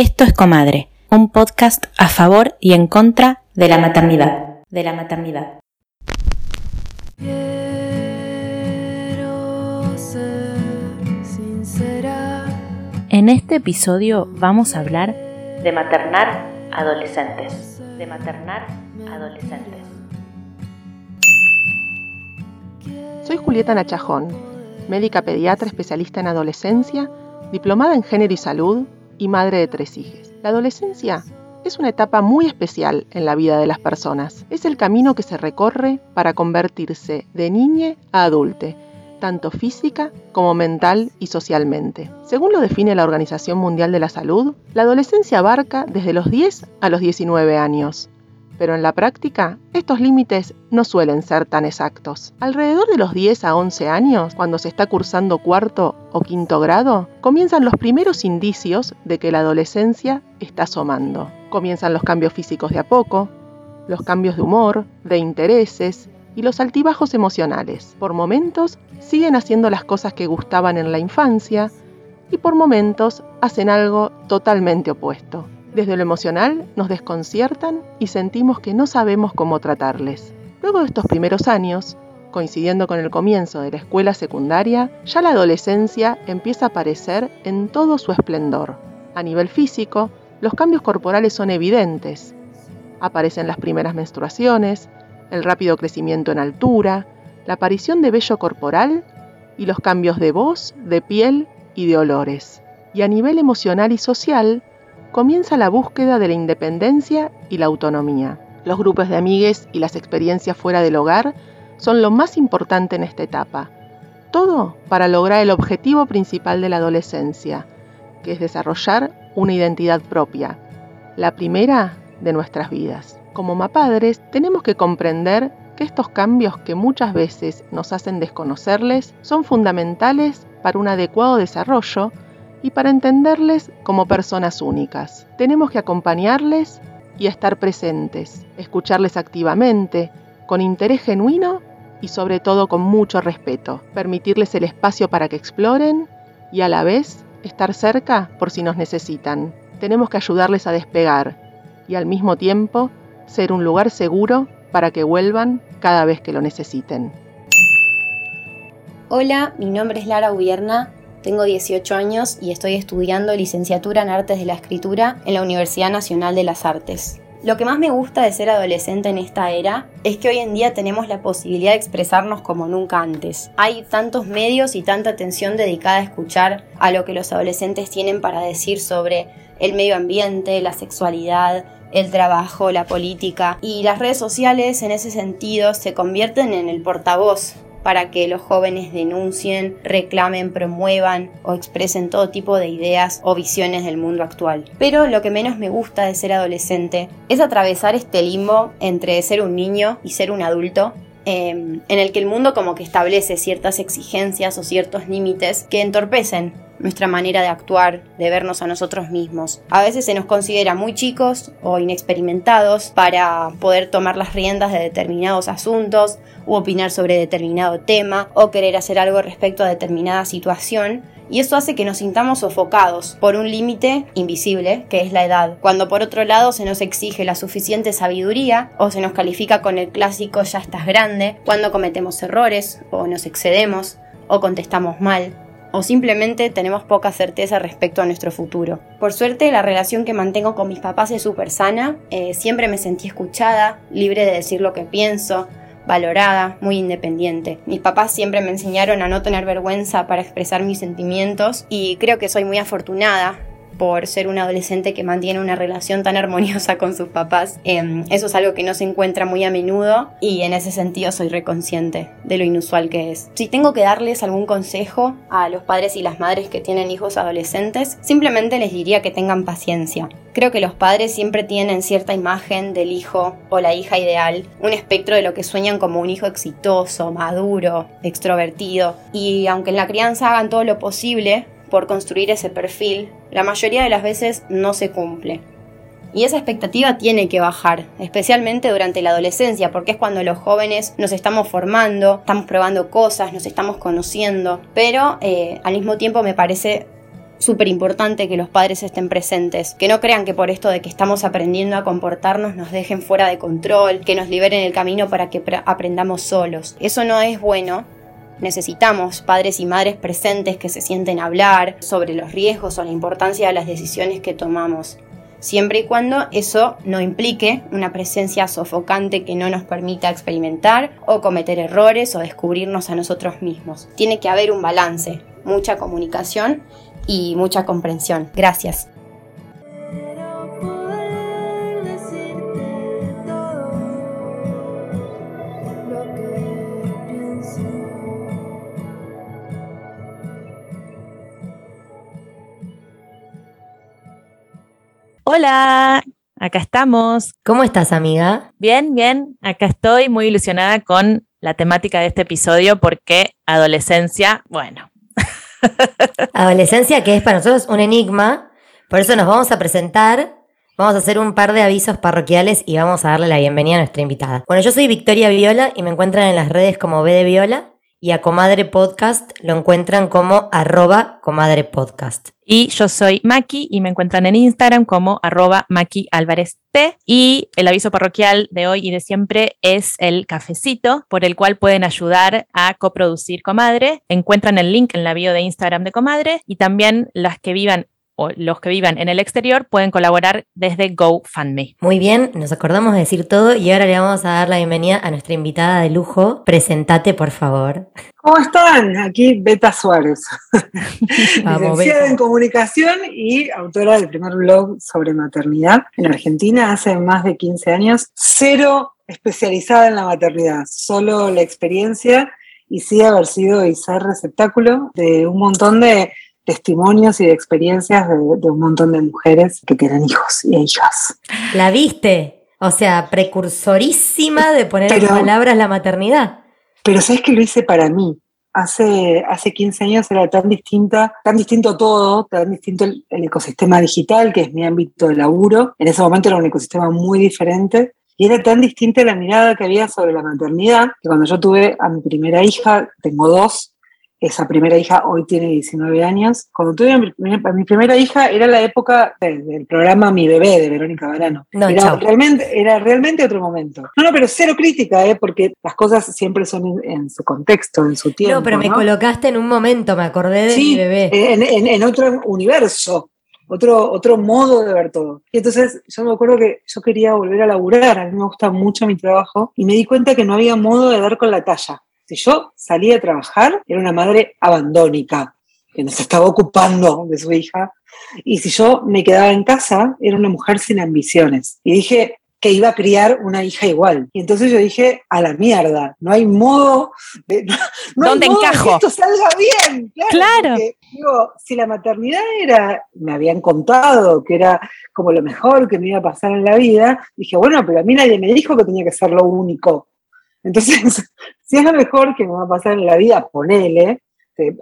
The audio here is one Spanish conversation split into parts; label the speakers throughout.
Speaker 1: Esto es Comadre, un podcast a favor y en contra de la maternidad. De la maternidad. En este episodio vamos a hablar de maternar adolescentes. De maternar adolescentes.
Speaker 2: Soy Julieta Nachajón, médica pediatra especialista en adolescencia, diplomada en género y salud y madre de tres hijos. La adolescencia es una etapa muy especial en la vida de las personas. Es el camino que se recorre para convertirse de niña a adulte, tanto física como mental y socialmente. Según lo define la Organización Mundial de la Salud, la adolescencia abarca desde los 10 a los 19 años, pero en la práctica estos límites no suelen ser tan exactos. Alrededor de los 10 a 11 años, cuando se está cursando cuarto o quinto grado, comienzan los primeros indicios de que la adolescencia está asomando. Comienzan los cambios físicos de a poco, los cambios de humor, de intereses y los altibajos emocionales. Por momentos siguen haciendo las cosas que gustaban en la infancia y por momentos hacen algo totalmente opuesto. Desde lo emocional nos desconciertan y sentimos que no sabemos cómo tratarles. Luego de estos primeros años, coincidiendo con el comienzo de la escuela secundaria, ya la adolescencia empieza a aparecer en todo su esplendor. A nivel físico, los cambios corporales son evidentes. Aparecen las primeras menstruaciones, el rápido crecimiento en altura, la aparición de vello corporal y los cambios de voz, de piel y de olores. Y a nivel emocional y social, comienza la búsqueda de la independencia y la autonomía. Los grupos de amigues y las experiencias fuera del hogar son lo más importante en esta etapa. Todo para lograr el objetivo principal de la adolescencia, que es desarrollar una identidad propia, la primera de nuestras vidas. Como mapadres tenemos que comprender que estos cambios que muchas veces nos hacen desconocerles son fundamentales para un adecuado desarrollo y para entenderles como personas únicas. Tenemos que acompañarles y estar presentes, escucharles activamente, con interés genuino y sobre todo con mucho respeto, permitirles el espacio para que exploren y a la vez estar cerca por si nos necesitan. Tenemos que ayudarles a despegar y al mismo tiempo ser un lugar seguro para que vuelvan cada vez que lo necesiten.
Speaker 3: Hola, mi nombre es Lara Ubierna tengo 18 años y estoy estudiando licenciatura en Artes de la Escritura en la Universidad Nacional de las Artes. Lo que más me gusta de ser adolescente en esta era es que hoy en día tenemos la posibilidad de expresarnos como nunca antes. Hay tantos medios y tanta atención dedicada a escuchar a lo que los adolescentes tienen para decir sobre el medio ambiente, la sexualidad, el trabajo, la política y las redes sociales en ese sentido se convierten en el portavoz para que los jóvenes denuncien, reclamen, promuevan o expresen todo tipo de ideas o visiones del mundo actual. Pero lo que menos me gusta de ser adolescente es atravesar este limbo entre ser un niño y ser un adulto em, en el que el mundo como que establece ciertas exigencias o ciertos límites que entorpecen nuestra manera de actuar, de vernos a nosotros mismos. A veces se nos considera muy chicos o inexperimentados para poder tomar las riendas de determinados asuntos u opinar sobre determinado tema o querer hacer algo respecto a determinada situación. Y eso hace que nos sintamos sofocados por un límite invisible, que es la edad, cuando por otro lado se nos exige la suficiente sabiduría o se nos califica con el clásico ya estás grande, cuando cometemos errores o nos excedemos o contestamos mal o simplemente tenemos poca certeza respecto a nuestro futuro. Por suerte, la relación que mantengo con mis papás es súper sana, eh, siempre me sentí escuchada, libre de decir lo que pienso, valorada, muy independiente. Mis papás siempre me enseñaron a no tener vergüenza para expresar mis sentimientos y creo que soy muy afortunada por ser un adolescente que mantiene una relación tan armoniosa con sus papás. Em, eso es algo que no se encuentra muy a menudo y en ese sentido soy reconsciente de lo inusual que es. Si tengo que darles algún consejo a los padres y las madres que tienen hijos adolescentes, simplemente les diría que tengan paciencia. Creo que los padres siempre tienen cierta imagen del hijo o la hija ideal, un espectro de lo que sueñan como un hijo exitoso, maduro, extrovertido, y aunque en la crianza hagan todo lo posible por construir ese perfil, la mayoría de las veces no se cumple. Y esa expectativa tiene que bajar, especialmente durante la adolescencia, porque es cuando los jóvenes nos estamos formando, estamos probando cosas, nos estamos conociendo, pero eh, al mismo tiempo me parece súper importante que los padres estén presentes, que no crean que por esto de que estamos aprendiendo a comportarnos nos dejen fuera de control, que nos liberen el camino para que aprendamos solos. Eso no es bueno. Necesitamos padres y madres presentes que se sienten hablar sobre los riesgos o la importancia de las decisiones que tomamos siempre y cuando eso no implique una presencia sofocante que no nos permita experimentar o cometer errores o descubrirnos a nosotros mismos. Tiene que haber un balance, mucha comunicación y mucha comprensión. Gracias.
Speaker 1: Hola, acá estamos.
Speaker 4: ¿Cómo estás, amiga?
Speaker 1: Bien, bien. Acá estoy muy ilusionada con la temática de este episodio porque adolescencia, bueno.
Speaker 4: adolescencia que es para nosotros un enigma, por eso nos vamos a presentar. Vamos a hacer un par de avisos parroquiales y vamos a darle la bienvenida a nuestra invitada. Bueno, yo soy Victoria Viola y me encuentran en las redes como B de Viola y a Comadre Podcast lo encuentran como arroba Comadre Podcast.
Speaker 1: Y yo soy Maki y me encuentran en Instagram como arroba Maki Álvarez T. Y el aviso parroquial de hoy y de siempre es el cafecito por el cual pueden ayudar a coproducir Comadre. Encuentran el link en la bio de Instagram de Comadre y también las que vivan o los que vivan en el exterior pueden colaborar desde GoFundMe.
Speaker 4: Muy bien, nos acordamos de decir todo y ahora le vamos a dar la bienvenida a nuestra invitada de lujo. Presentate, por favor.
Speaker 5: ¿Cómo están? Aquí Beta Suárez, licenciada en comunicación y autora del primer blog sobre maternidad en Argentina hace más de 15 años. Cero especializada en la maternidad, solo la experiencia y sí haber sido y ser receptáculo de un montón de testimonios y de experiencias de, un montón de mujeres que tienen hijos y hijas.
Speaker 4: ¿La viste? O sea, precursorísima de poner en palabras la maternidad.
Speaker 5: Pero sabes que lo hice para mí. Hace, hace 15 años era tan distinta, tan distinto todo, tan distinto el, ecosistema digital, que es mi ámbito de laburo. En ese momento era un ecosistema muy diferente. Y era tan distinta la mirada que había sobre la maternidad, que cuando yo tuve a mi primera hija, tengo dos, esa primera hija hoy tiene 19 años. Cuando tuve a mi, primera hija era la época del, programa Mi Bebé de Verónica Barano. era, realmente, era realmente otro momento. No, no, pero cero crítica, ¿eh? porque las cosas siempre son en, su contexto, en su tiempo.
Speaker 4: No, pero me colocaste en un momento, me acordé de mi bebé.
Speaker 5: En, en, otro universo. Otro, otro modo de ver todo. Y entonces yo me acuerdo que yo quería volver a laburar, a mí me gusta mucho mi trabajo, y me di cuenta que no había modo de dar con la talla. Si yo salía a trabajar, era una madre abandónica, que nos estaba ocupando de su hija. Y si yo me quedaba en casa, era una mujer sin ambiciones. Y dije que iba a criar una hija igual. Y entonces yo dije, a la mierda, no hay modo de...
Speaker 1: No, ¿Dónde encajo?
Speaker 5: que esto salga bien.
Speaker 1: Claro.
Speaker 5: digo, si la maternidad era, me habían contado que era como lo mejor que me iba a pasar en la vida, dije, bueno, pero a mí nadie me dijo que tenía que ser lo único. Entonces, si es lo mejor que me va a pasar en la vida, ponele,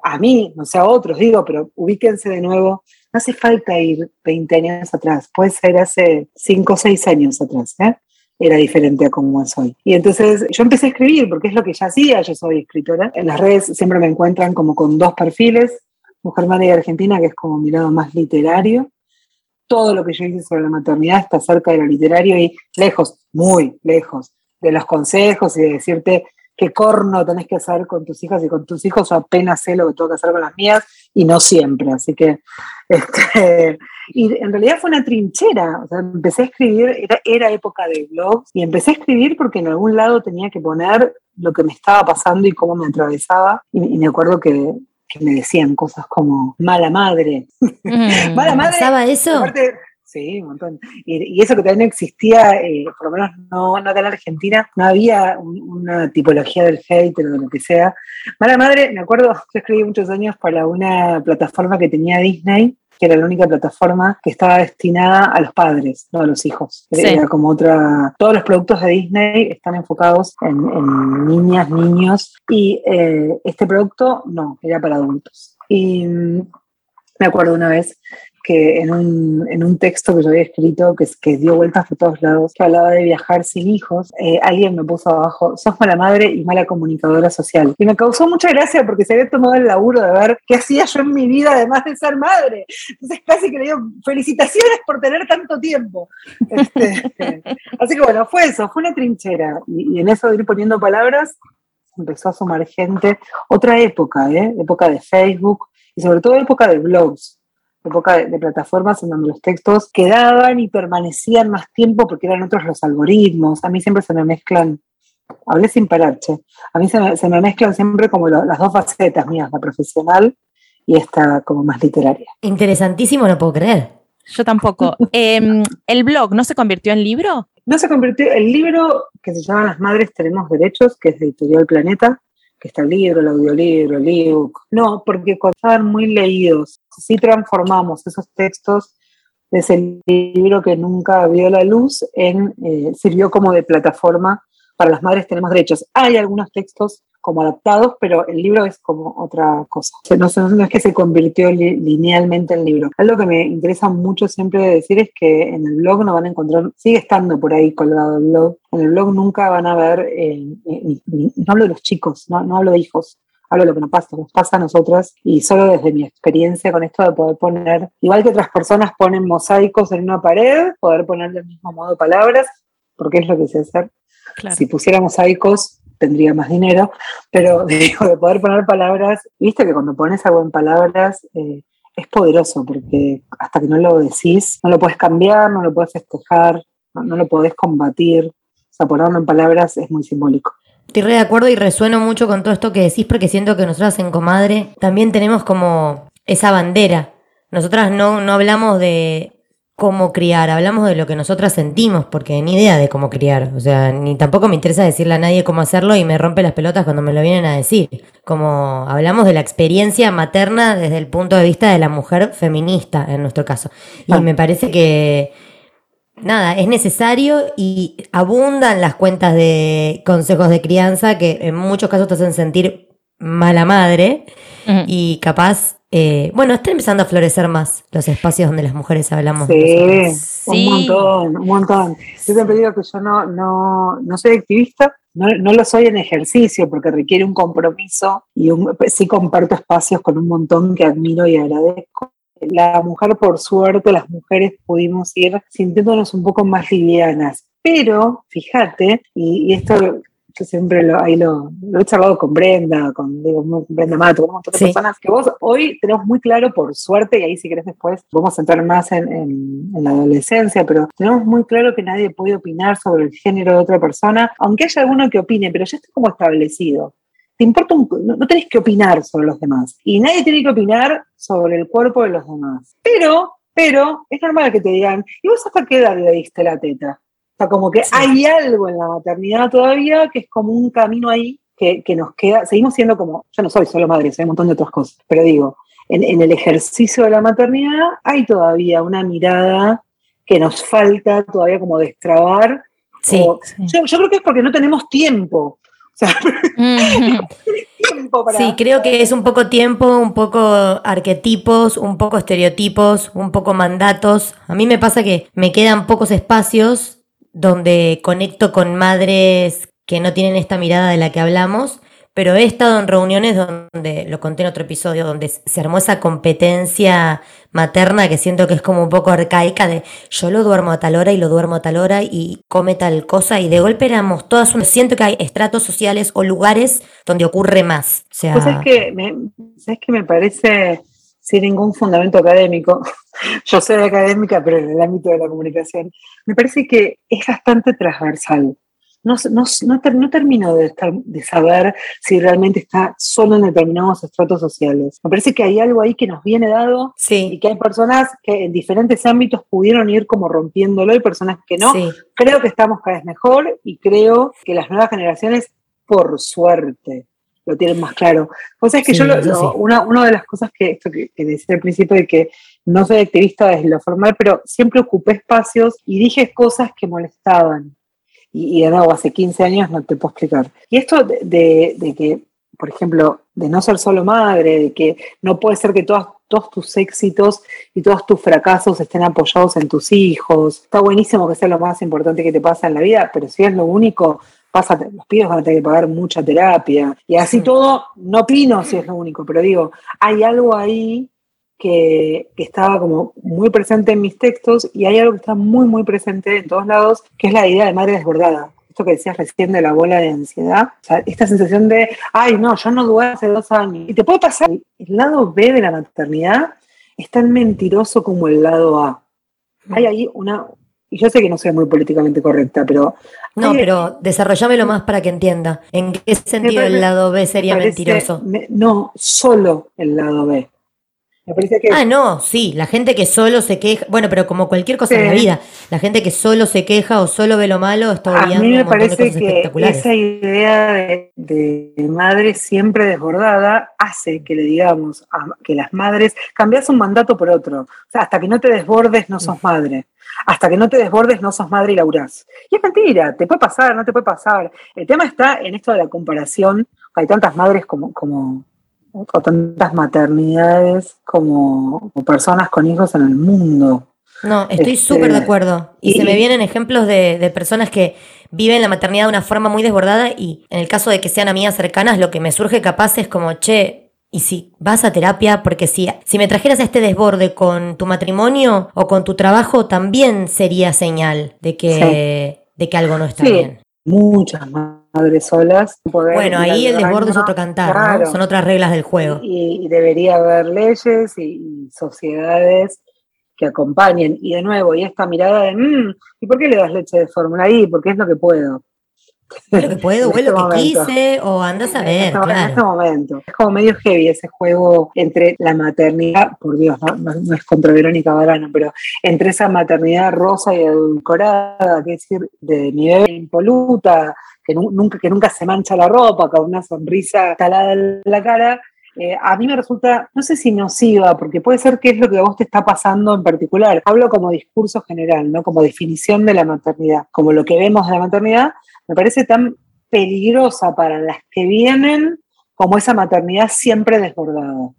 Speaker 5: a mí, no sé a otros, digo, pero ubíquense de nuevo. No hace falta ir 20 años atrás, puede ser hace 5 o 6 años atrás, ¿eh? era diferente a como es hoy. Y entonces yo empecé a escribir, porque es lo que ya hacía, yo soy escritora. En las redes siempre me encuentran como con dos perfiles, Mujer Madre Argentina, que es como mi lado más literario. Todo lo que yo hice sobre la maternidad está cerca de lo literario y lejos, muy lejos de los consejos y de decirte qué corno tenés que hacer con tus hijas y con tus hijos, apenas sé lo que tengo que hacer con las mías y no siempre. Así que, este, y en realidad fue una trinchera. O sea, empecé a escribir, era, época de blogs, y empecé a escribir porque en algún lado tenía que poner lo que me estaba pasando y cómo me atravesaba. Y, me acuerdo que, me decían cosas como mala madre.
Speaker 4: Mm, mala madre. ¿Pasaba eso?
Speaker 5: Sí, un montón. Y, eso que también no existía, eh, por lo menos no, no acá en Argentina, no había una tipología del hate o de lo que sea. Mala madre, me acuerdo, yo escribí muchos años para una plataforma que tenía Disney, que era la única plataforma que estaba destinada a los padres, no a los hijos. Era como otra. Todos los productos de Disney están enfocados en, niñas, niños, y eh, este producto no, era para adultos. Y mm, me acuerdo una vez que en un, en un texto que yo había escrito, que, que dio vueltas por todos lados, que hablaba de viajar sin hijos, eh, alguien me puso abajo, sos mala madre y mala comunicadora social. Y me causó mucha gracia porque se había tomado el laburo de ver qué hacía yo en mi vida además de ser madre. Entonces casi que le digo, felicitaciones por tener tanto tiempo. Este, así que bueno, fue eso, fue una trinchera. Y, y en eso de ir poniendo palabras, empezó a sumar gente. Otra época, ¿eh? época de Facebook y sobre todo época de blogs, época de, de, plataformas en donde los textos quedaban y permanecían más tiempo porque eran otros los algoritmos. A mí siempre se me mezclan, hablé sin parar, che. a mí se me, se me mezclan siempre como lo, las dos facetas mías, la profesional y esta como más literaria.
Speaker 4: Interesantísimo, no puedo creer.
Speaker 1: Yo tampoco. eh, ¿El blog no se convirtió en libro?
Speaker 5: No se convirtió, el libro que se llama Las Madres Tenemos Derechos, que es de Editorial Planeta, que está el libro, el audiolibro, el ebook. No, porque cuando estaban muy leídos, sí transformamos esos textos de ese libro que nunca vio la luz, en, eh, sirvió como de plataforma para las madres tenemos derechos. Hay algunos textos como adaptados, pero el libro es como otra cosa. No, es que se convirtió li linealmente en libro. Algo que me interesa mucho siempre decir es que en el blog no van a encontrar, sigue estando por ahí colgado el blog, en el blog nunca van a ver, eh, ni, no hablo de los chicos, no hablo de hijos, lo que nos pasa, nos pasa a nosotras y solo desde mi experiencia con esto de poder poner, igual que otras personas ponen mosaicos en una pared, poder poner del mismo modo palabras, porque es lo que sé hacer. Claro. Si pusiéramos mosaicos tendría más dinero, pero digo, de poder poner palabras, viste que cuando pones algo en palabras eh, es poderoso, porque hasta que no lo decís, no lo puedes cambiar, no lo puedes festejar, no, no lo podés combatir, o sea, ponerlo en palabras es muy simbólico.
Speaker 4: Estoy re de acuerdo y resueno mucho con todo esto que decís porque siento que nosotras en Comadre también tenemos como esa bandera. Nosotras no, no hablamos de cómo criar, hablamos de lo que nosotras sentimos, porque ni idea de cómo criar. O sea, ni tampoco me interesa decirle a nadie cómo hacerlo y me rompe las pelotas cuando me lo vienen a decir. Como hablamos de la experiencia materna desde el punto de vista de la mujer feminista, en nuestro caso. Y ah. me parece que nada, es necesario y abundan las cuentas de consejos de crianza que en muchos casos te hacen sentir mala madre uh -huh. y capaz, eh, bueno, están empezando a florecer más los espacios donde las mujeres hablamos.
Speaker 5: Sí, de sí. un montón, un montón. Yo siempre digo que yo no, no, no soy activista, no, no, lo soy en ejercicio porque requiere un compromiso y un, sí comparto espacios con un montón que admiro y agradezco la mujer, por suerte, las mujeres pudimos ir sintiéndonos un poco más livianas. Pero, fíjate, y, y esto yo siempre lo, ahí lo, lo, he charlado con Brenda, con, digo, con Brenda Mato, con un montón de sí. personas, que vos hoy tenemos muy claro, por suerte, y ahí si querés después vamos a entrar más en, en, en, la adolescencia, pero tenemos muy claro que nadie puede opinar sobre el género de otra persona, aunque haya alguno que opine, pero ya está como establecido te importa un, no, no tenés que opinar sobre los demás. Y nadie tiene que opinar sobre el cuerpo de los demás. Pero, pero, es normal que te digan, ¿y vos hasta qué edad le diste la teta? O sea, como que sí. hay algo en la maternidad todavía que es como un camino ahí que, que, nos queda, seguimos siendo como, yo no soy solo madre, soy un montón de otras cosas, pero digo, en, en el ejercicio de la maternidad hay todavía una mirada que nos falta todavía como destrabar.
Speaker 4: Sí,
Speaker 5: o, sí. Yo, yo creo que es porque no tenemos tiempo.
Speaker 4: Tiempo para... Sí, creo que es un poco tiempo, un poco arquetipos, un poco estereotipos, un poco mandatos. A mí me pasa que me quedan pocos espacios donde conecto con madres que no tienen esta mirada de la que hablamos, pero he estado en reuniones donde, lo conté en otro episodio, donde se armó esa competencia materna que siento que es como un poco arcaica de yo lo duermo a tal hora y lo duermo a tal hora y come tal cosa y de golpe éramos todas, siento que hay estratos sociales o lugares donde ocurre más. O sea,
Speaker 5: pues es que me, ¿sabes que me parece sin ningún fundamento académico? Yo soy académica, pero en el ámbito de la comunicación. Me parece que es bastante transversal no, no, no, ter, no termino de, estar, de, saber si realmente está solo en determinados estratos sociales. Me parece que hay algo ahí que nos viene dado
Speaker 4: sí.
Speaker 5: y que hay personas que en diferentes ámbitos pudieron ir como rompiéndolo y personas que no.
Speaker 4: Sí.
Speaker 5: Creo que estamos cada vez mejor y creo que las nuevas generaciones, por suerte, lo tienen más claro. O sea, es que sí, yo, lo, lo, una, una, de las cosas que, esto que, que decía al principio de que no soy activista desde lo formal, pero siempre ocupé espacios y dije cosas que molestaban y, y, de nuevo, hace 15 años no te puedo explicar. Y esto de, de, de, que por ejemplo, de no ser solo madre, de que no puede ser que todos, todos tus éxitos y todos tus fracasos estén apoyados en tus hijos. Está buenísimo que sea lo más importante que te pasa en la vida, pero si es lo único, pasa, los pibes van a tener que pagar mucha terapia. Y así todo, no opino si es lo único, pero digo, hay algo ahí que, que, estaba como muy presente en mis textos y hay algo que está muy, muy presente en todos lados, que es la idea de madre desbordada esto que decías recién de la bola de ansiedad, o sea, esta sensación de, ay, no, yo no duermo hace dos años. Y te puede pasar, el lado B de la maternidad es tan mentiroso como el lado A. Hay ahí una, y yo sé que no soy muy políticamente correcta, pero...
Speaker 4: No, pero desarrollámelo más para que entienda. ¿En qué sentido el lado B sería mentiroso?
Speaker 5: no, solo el lado B.
Speaker 4: Ah, no, sí, la gente que solo se queja, bueno, pero como cualquier cosa en la vida, la gente que solo se queja o solo ve lo malo está
Speaker 5: obviando A mí me parece que esa idea de, madre siempre desbordada hace que le digamos a, que las madres cambias un mandato por otro. O sea, hasta que no te desbordes no sos madre. Hasta que no te desbordes no sos madre y laburás. Y es mentira, te puede pasar, no te puede pasar. El tema está en esto de la comparación. Hay tantas madres como, como o tantas maternidades como, personas con hijos en el mundo.
Speaker 4: No, estoy este, súper de acuerdo. Y, se me vienen ejemplos de, personas que viven la maternidad de una forma muy desbordada y en el caso de que sean amigas cercanas, lo que me surge capaz es como, che, y si vas a terapia, porque si, si me trajeras este desborde con tu matrimonio o con tu trabajo, también sería señal de que, de que algo no está bien.
Speaker 5: Muchas más madres solas.
Speaker 4: bueno, ahí el desborde es otro cantar, ¿no? son otras reglas del juego.
Speaker 5: Y, debería haber leyes y, sociedades que acompañen. Y de nuevo, y esta mirada de, mm, ¿y por qué le das leche de fórmula ahí? Porque es lo que puedo.
Speaker 4: Lo que puedo, o es lo que este quise, o andas a ver.
Speaker 5: En este, en este, momento. Es como medio heavy ese juego entre la maternidad, por Dios, no, es contra Verónica Barano, pero entre esa maternidad rosa y edulcorada, que es decir, de mi bebé impoluta, que nunca, que nunca se mancha la ropa, con una sonrisa talada en la cara, eh, a mí me resulta, no sé si nociva, porque puede ser que es lo que a vos te está pasando en particular. Hablo como discurso general, ¿no? Como definición de la maternidad, como lo que vemos de la maternidad, me parece tan peligrosa para las que vienen como esa maternidad siempre desbordada.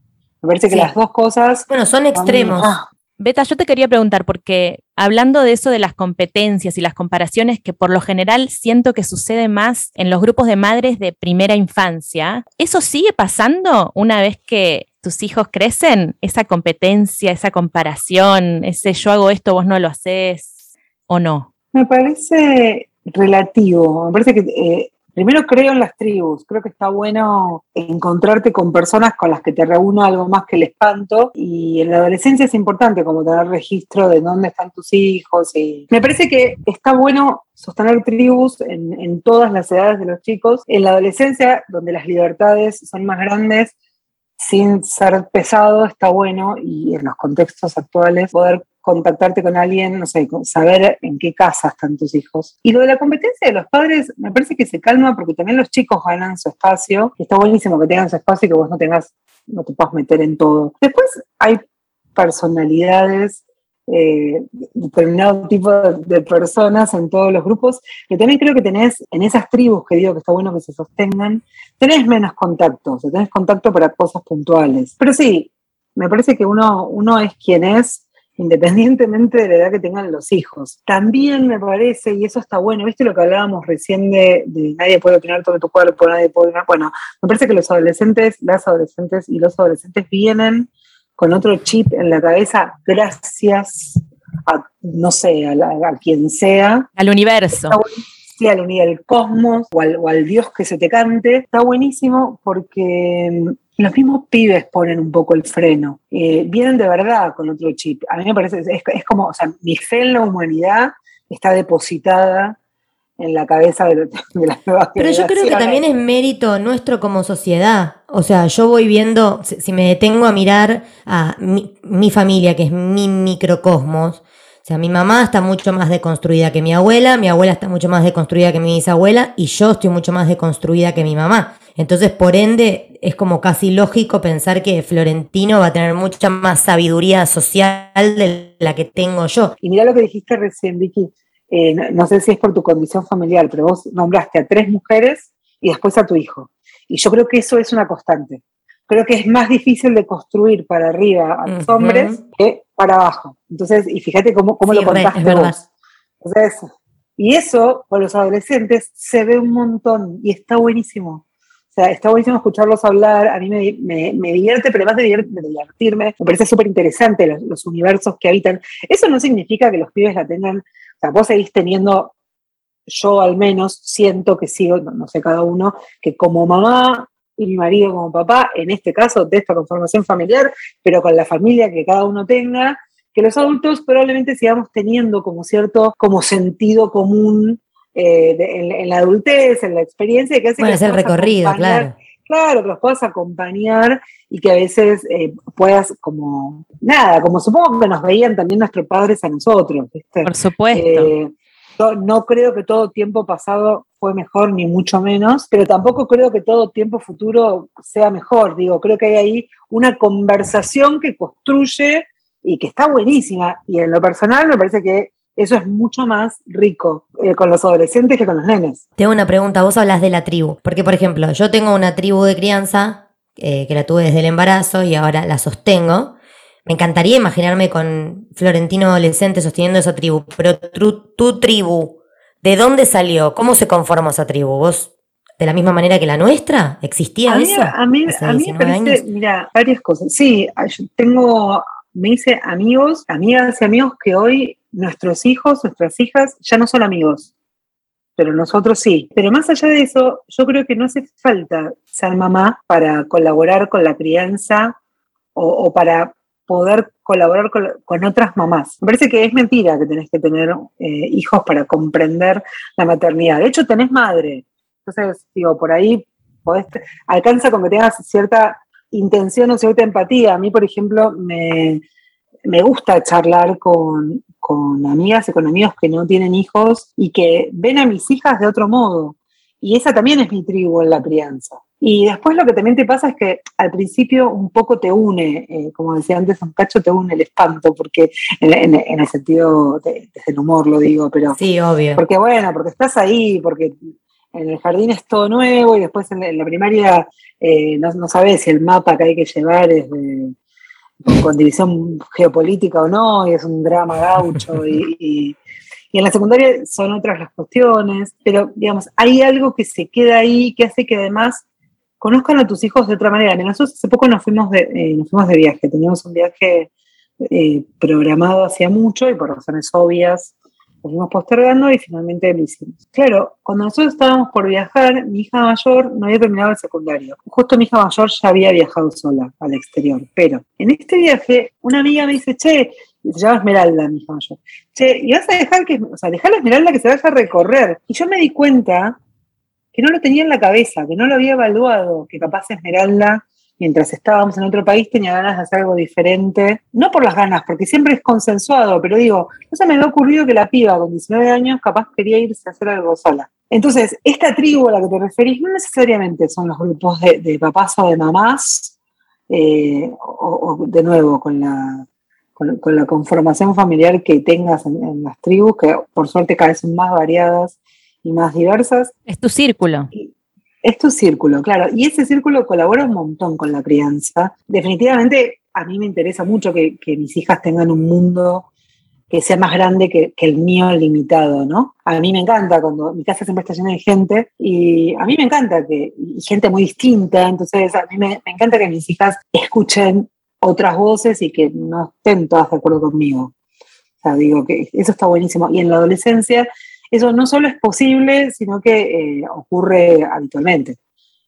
Speaker 5: Me parece que las dos cosas...
Speaker 4: Bueno, son extremos.
Speaker 1: Ah, Beta, yo te quería preguntar, porque hablando de eso de las competencias y las comparaciones, que por lo general siento que sucede más en los grupos de madres de primera infancia, ¿eso sigue pasando una vez que tus hijos crecen? Esa competencia, esa comparación, ese yo hago esto, vos no lo haces, o no?
Speaker 5: Me parece relativo, me parece que eh, Primero creo en las tribus, creo que está bueno encontrarte con personas con las que te reúna algo más que el espanto. Y en la adolescencia es importante como tener registro de dónde están tus hijos y me parece que está bueno sostener tribus en, en todas las edades de los chicos. En la adolescencia, donde las libertades son más grandes, sin ser pesado, está bueno y en los contextos actuales poder contactarte con alguien, no sé, saber en qué casa están tus hijos. Y lo de la competencia de los padres me parece que se calma porque también los chicos ganan su espacio. Está buenísimo que tengan su espacio y que vos no tengas, no te puedas meter en todo. Después hay personalidades eh, determinado tipo de, personas en todos los grupos, que también creo que tenés en esas tribus que digo que está bueno que se sostengan, tenés menos contactos, tenés contacto para cosas puntuales. Pero sí, me parece que uno, uno es quien es independientemente de la edad que tengan los hijos. También me parece, y eso está bueno, ¿viste lo que hablábamos recién de, nadie puede opinar sobre tu cuerpo, nadie puede opinar? Bueno, me parece que los adolescentes, las adolescentes y los adolescentes vienen con otro chip en la cabeza gracias a, no sé, a, quien sea.
Speaker 1: Al universo.
Speaker 5: Sí, al, al cosmos o al, o al Dios que se te cante. Está buenísimo porque los mismos pibes ponen un poco el freno. Eh, vienen de verdad con otro chip. A mí me parece, es, como, o sea, mi fe en la humanidad está depositada en la cabeza de, de las nuevas
Speaker 4: Pero yo creo que también es mérito nuestro como sociedad. O sea, yo voy viendo, si me detengo a mirar a mi, mi familia, que es mi microcosmos, o sea, mi mamá está mucho más deconstruida que mi abuela, mi abuela está mucho más deconstruida que mi bisabuela y yo estoy mucho más deconstruida que mi mamá. Entonces, por ende, es como casi lógico pensar que Florentino va a tener mucha más sabiduría social de la que tengo yo.
Speaker 5: Y mira lo que dijiste recién, Vicky. Eh, no, sé si es por tu condición familiar, pero vos nombraste a tres mujeres y después a tu hijo. Y yo creo que eso es una constante. Creo que es más difícil de construir para arriba a los hombres que para abajo. Entonces, y fíjate cómo, cómo lo contaste vos. Entonces, y eso con los adolescentes se ve un montón y está buenísimo. Sea, está buenísimo escucharlos hablar, a mí me, me, divierte, pero además de, divertirme, me parece súper interesante los, universos que habitan. Eso no significa que los pibes la tengan, o sea, vos seguís teniendo yo al menos siento que sigo, no, sé cada uno, que como mamá y mi marido como papá, en este caso de esta conformación familiar, pero con la familia que cada uno tenga, que los adultos probablemente sigamos teniendo como cierto, como sentido común eh, en, la adultez, en la experiencia, que hace
Speaker 4: bueno, es el recorrido, claro.
Speaker 5: Claro, que los puedas acompañar y que a veces eh, puedas como, nada, como supongo que nos veían también nuestros padres a nosotros.
Speaker 1: Por supuesto.
Speaker 5: Eh, no creo que todo tiempo pasado fue mejor, ni mucho menos, pero tampoco creo que todo tiempo futuro sea mejor. Digo, creo que hay ahí una conversación que construye y que está buenísima. Y en lo personal me parece que eso es mucho más rico eh, con los adolescentes que con los nenes.
Speaker 4: Tengo una pregunta, vos hablas de la tribu, porque por ejemplo, yo tengo una tribu de crianza eh, que la tuve desde el embarazo y ahora la sostengo. Me encantaría imaginarme con Florentino adolescente sosteniendo esa tribu, pero tu, tribu, ¿de dónde salió? ¿Cómo se conformó esa tribu? ¿Vos de la misma manera que la nuestra? ¿Existía eso?
Speaker 5: A mí, a mí me parece, mira, varias cosas. Sí, yo tengo, me hice amigos, amigas y amigos que hoy nuestros hijos, nuestras hijas ya no son amigos, pero nosotros sí. Pero más allá de eso, yo creo que no hace falta ser mamá para colaborar con la crianza o para poder colaborar con, otras mamás. Me parece que es mentira que tenés que tener eh, hijos para comprender la maternidad. De hecho, tenés madre. Entonces, digo, por ahí alcanza con que tengas cierta intención o cierta empatía. A mí, por ejemplo, me, gusta charlar con, con amigas y con amigos que no tienen hijos y que ven a mis hijas de otro modo. Y esa también es mi tribu en la crianza. Y después lo que también te pasa es que al principio un poco te une, eh, como decía antes, un cacho te une el espanto, porque en, el sentido de, desde el humor lo digo, pero...
Speaker 4: Sí, obvio.
Speaker 5: Porque bueno, porque estás ahí, porque en el jardín es todo nuevo y después en la primaria eh, no, sabes si el mapa que hay que llevar es con, división geopolítica o no, y es un drama gaucho y y en la secundaria son otras las cuestiones, pero digamos, hay algo que se queda ahí que hace que además conozcan a tus hijos de otra manera. Nosotros hace poco nos fuimos de, eh, nos fuimos de viaje, teníamos un viaje eh, programado hacía mucho y por razones obvias nos fuimos postergando y finalmente lo hicimos. Claro, cuando nosotros estábamos por viajar, mi hija mayor no había terminado el secundario. Justo mi hija mayor ya había viajado sola al exterior. Pero en este viaje, una amiga me dice, che, se llama Esmeralda, mi hija mayor. Che, y vas a dejar que, o sea, dejar a Esmeralda que se vaya a recorrer. Y yo me di cuenta que no lo tenía en la cabeza, que no lo había evaluado, que capaz Esmeralda, mientras estábamos en otro país, tenía ganas de hacer algo diferente. No por las ganas, porque siempre es consensuado, pero digo, no se me había ocurrido que la piba con 19 años capaz quería irse a hacer algo sola. Entonces, esta tribu a la que te referís no necesariamente son los grupos de, papás o de mamás, eh, o de nuevo con la con, la conformación familiar que tengas en, las tribus, que por suerte cada vez son más variadas y más diversas.
Speaker 1: Es tu círculo.
Speaker 5: Es tu círculo, claro. Y ese círculo colabora un montón con la crianza. Definitivamente a mí me interesa mucho que, mis hijas tengan un mundo que sea más grande que, el mío limitado, ¿no? A mí me encanta cuando mi casa siempre está llena de gente y a mí me encanta que, y gente muy distinta, entonces a mí me, me encanta que mis hijas escuchen otras voces y que no estén todas de acuerdo conmigo. O sea, digo que eso está buenísimo. Y en la adolescencia eso no solo es posible, sino que eh, ocurre habitualmente.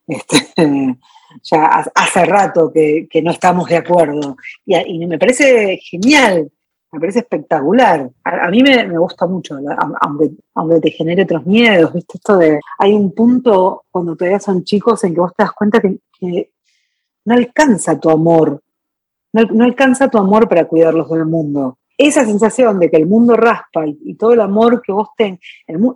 Speaker 5: Este, ya hace rato que, no estamos de acuerdo. Y, me parece genial, me parece espectacular. A, mí me, gusta mucho, aunque, aunque te genere otros miedos, ¿viste? Esto de, hay un punto cuando todavía son chicos en que vos te das cuenta que, que no alcanza tu amor no, alcanza tu amor para cuidarlos del mundo. Esa sensación de que el mundo raspa y, todo el amor que vos tenés,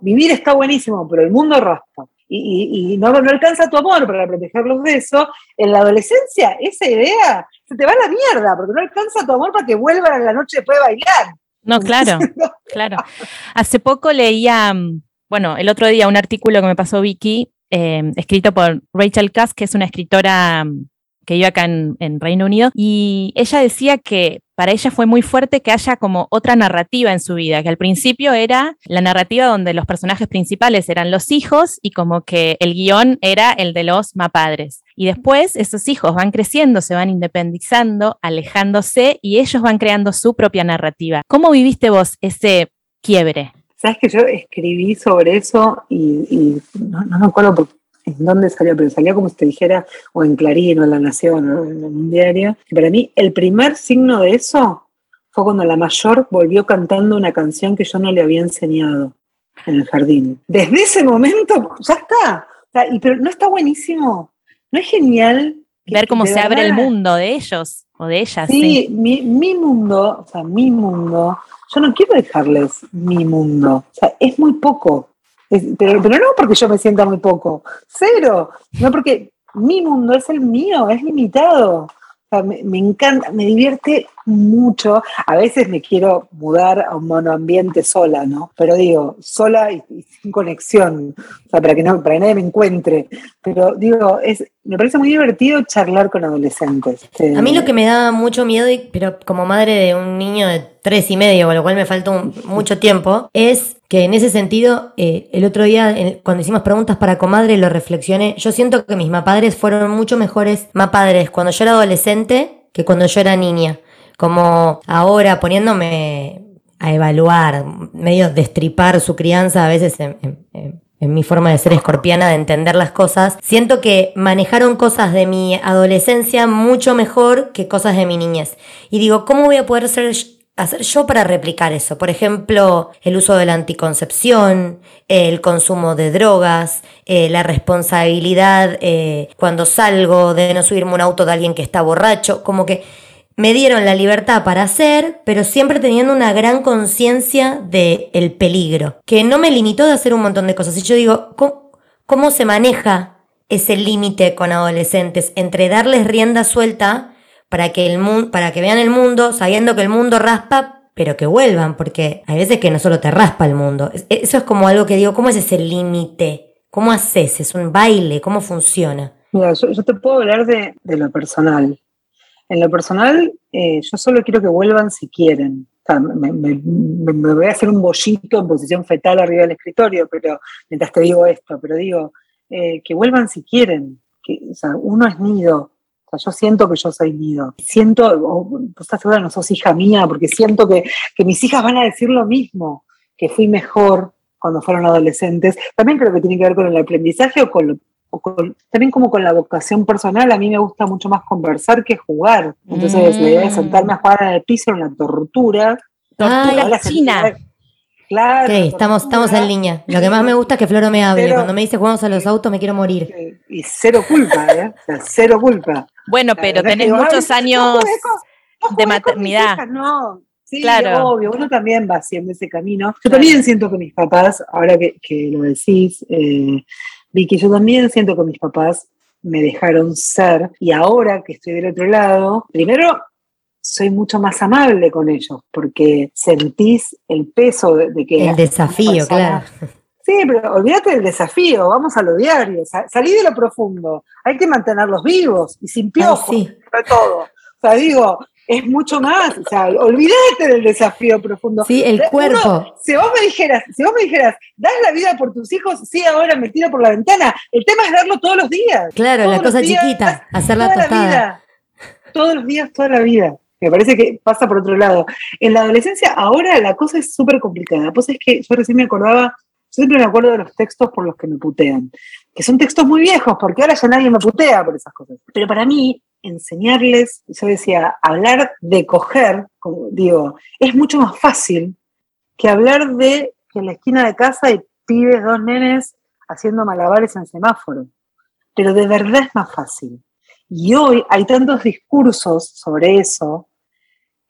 Speaker 5: vivir está buenísimo, pero el mundo raspa. Y, no, no, alcanza tu amor para protegerlos de eso, en la adolescencia esa idea se te va a la mierda, porque no alcanza tu amor para que vuelvan a la noche después de bailar.
Speaker 1: No, claro, claro. Hace poco leía, mm, bueno, el otro día un artículo que me pasó Vicky eh, escrito por Rachel Cusk, que es una escritora mm, que vive acá en, en, Reino Unido, y ella decía que para ella fue muy fuerte que haya como otra narrativa en su vida, que al principio era la narrativa donde los personajes principales eran los hijos y como que el guion era el de los mapadres. Y después esos hijos van creciendo, se van independizando, alejándose y ellos van creando su propia narrativa. ¿Cómo viviste vos ese quiebre?
Speaker 5: Sabes que yo escribí sobre eso y, no, me acuerdo en dónde salió, pero salía como si te dijera, o en Clarín, o en La Nación, o en un diario. para mí, el primer signo de eso fue cuando la mayor volvió cantando una canción que yo no le había enseñado en el jardín. Desde ese momento, ya está. y, pero no está buenísimo. No es genial.
Speaker 1: Ver cómo se abre el mundo de ellos o de ellas.
Speaker 5: Sí, Mi, mi mundo, o sea, mi mundo, yo no quiero dejarles mi mundo. O sea, es muy poco pero, pero no porque yo me sienta muy poco, cero, no porque mi mundo es el mío, es limitado. me, encanta, me divierte mucho. A veces me quiero mudar a un monoambiente sola, ¿no? Pero digo, sola y, sin conexión, o sea, para que, no, para que nadie me encuentre. Pero digo, es, me parece muy divertido charlar con adolescentes.
Speaker 4: A mí lo que me da mucho miedo, pero como madre de un niño de tres y medio, con lo cual me falta mucho tiempo, es que en ese sentido, eh, el otro día, cuando hicimos preguntas para comadre, lo reflexioné. Yo siento que mis mapadres fueron mucho mejores mapadres cuando yo era adolescente que cuando yo era niña. Como ahora poniéndome a evaluar, medio destripar su crianza a veces en, mi forma de ser escorpiana, de entender las cosas, siento que manejaron cosas de mi adolescencia mucho mejor que cosas de mi niñez. Y digo, ¿cómo voy a poder ser hacer yo para replicar eso? Por ejemplo, el uso de la anticoncepción, el consumo de drogas, eh, la responsabilidad eh, cuando salgo de no subirme un auto de alguien que está borracho, como que me dieron la libertad para hacer, pero siempre teniendo una gran conciencia del peligro, que no me limitó de hacer un montón de cosas. Y yo digo, cómo se maneja ese límite con adolescentes entre darles rienda suelta para que, el mundo, para que vean el mundo sabiendo que el mundo raspa, pero que vuelvan, porque hay veces que no solo te raspa el mundo. Eso es como algo que digo, ¿cómo es ese límite? ¿Cómo haces? ¿Es un baile? ¿Cómo funciona?
Speaker 5: Mira, yo, te puedo hablar de, lo personal. En lo personal, eh, yo solo quiero que vuelvan si quieren. me, voy a hacer un bollito en posición fetal arriba del escritorio, pero mientras te digo esto, pero digo, eh, que vuelvan si quieren. Que, uno es nido, yo siento que yo soy nido. Siento, vos estás segura, no sos hija mía, porque siento que, mis hijas van a decir lo mismo, que fui mejor cuando fueron adolescentes. También creo que tiene que ver con el aprendizaje o con, también como con la vocación personal. A mí me gusta mucho más conversar que jugar. Entonces, la idea de sentarme a jugar en el piso era una tortura.
Speaker 1: Tortura la China.
Speaker 5: Claro.
Speaker 4: Sí, estamos, estamos en línea. Lo que más me gusta es que Floro me hable. Cuando me dice jugamos a los autos, me quiero morir.
Speaker 5: Y cero culpa, ¿eh? O sea, cero culpa.
Speaker 1: Bueno, pero tenés muchos años de maternidad.
Speaker 5: no, sí, claro. obvio, uno también va haciendo ese camino. Yo también siento que mis papás, ahora que, lo decís, eh, Vicky, yo también siento que mis papás me dejaron ser y ahora que estoy del otro lado, primero soy mucho más amable con ellos porque sentís el peso de, que...
Speaker 4: El desafío, claro.
Speaker 5: Sí, pero olvídate del desafío, vamos a lo diario, salí de lo profundo, hay que mantenerlos vivos y sin piojos, sí. todo. O sea, digo, es mucho más, o sea, olvídate del desafío profundo.
Speaker 4: Sí, el cuerpo.
Speaker 5: si vos me dijeras, si vos me dijeras, das la vida por tus hijos, sí, ahora me tiro por la ventana, el tema es darlo todos los días.
Speaker 4: Claro, la cosa chiquita, hacer la tostada.
Speaker 5: todos los días, toda la vida. Me parece que pasa por otro lado. En la adolescencia, ahora la cosa es súper complicada. Pues es que yo recién me acordaba siempre me acuerdo de los textos por los que me putean, que son textos muy viejos, porque ahora ya nadie me putea por esas cosas. Pero para mí, enseñarles, yo decía, hablar de coger, como digo, es mucho más fácil que hablar de que en la esquina de casa hay pibes, dos nenes haciendo malabares en semáforo. Pero de verdad es más fácil. Y hoy hay tantos discursos sobre eso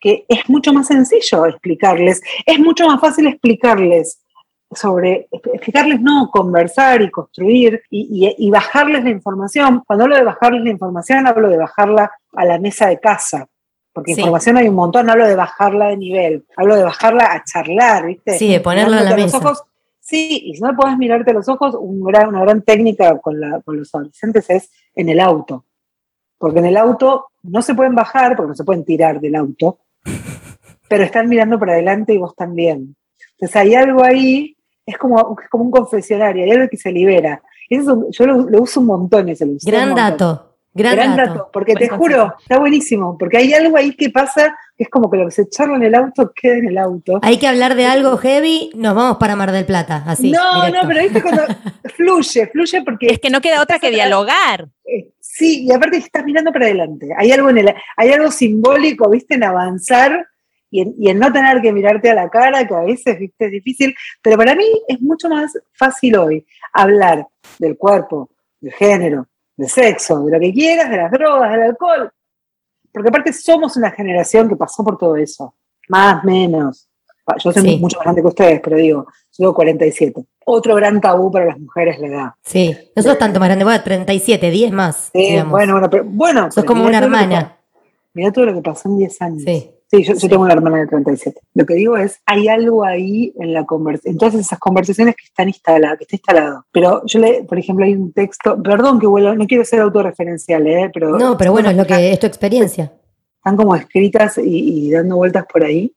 Speaker 5: que es mucho más sencillo explicarles, es mucho más fácil explicarles sobre explicarles, no, conversar y construir y, bajarles la información. Cuando hablo de bajarles la información, hablo de bajarla a la mesa de casa. Porque información hay un montón, hablo de bajarla de nivel, hablo de bajarla a charlar, ¿viste?
Speaker 4: Sí, de ponerlo en la mesa.
Speaker 5: Sí, y si no puedes mirarte a los ojos, una gran técnica con, con los adolescentes es en el auto. Porque en el auto no se pueden bajar, porque no se pueden tirar del auto, pero están mirando para adelante y vos también. Entonces hay algo ahí, es como, como un confesionario, hay algo que se libera. Eso, yo lo, uso un montón ese
Speaker 4: Gran dato. Gran, dato.
Speaker 5: Porque te juro, está buenísimo, porque hay algo ahí que pasa que es como que lo que se charla en el auto queda en el auto.
Speaker 4: Hay que hablar de algo heavy, nos vamos para Mar del Plata, así.
Speaker 5: No, no, pero viste cuando fluye, fluye porque.
Speaker 1: Es que no queda otra que dialogar.
Speaker 5: Eh, sí, y aparte estás mirando para adelante. Hay algo en el, hay algo simbólico, viste, en avanzar y en, y en, no tener que mirarte a la cara, que a veces viste, es difícil. Pero para mí es mucho más fácil hoy hablar del cuerpo, del género, de sexo, de lo que quieras, de las drogas, del alcohol. Porque aparte somos una generación que pasó por todo eso, más, menos. Yo soy mucho más grande que ustedes, pero digo, tengo 47. Otro gran tabú para las mujeres la edad.
Speaker 4: Sí, no sos tanto más grande, bueno, 37, 10 más.
Speaker 5: Sí, bueno, bueno, pero bueno.
Speaker 4: Sos como una hermana.
Speaker 5: Mira todo lo que pasó en 10 años. Sí. Sí, yo, tengo una hermana de 37. Lo que digo es, hay algo ahí en la conversación, en todas esas conversaciones que están instaladas, que está instalado. Pero yo le, por ejemplo, hay un texto, perdón que vuelo, no quiero ser autorreferencial, ¿eh? pero.
Speaker 4: No, pero bueno, es lo que es tu experiencia.
Speaker 5: Están como escritas y, dando vueltas por ahí.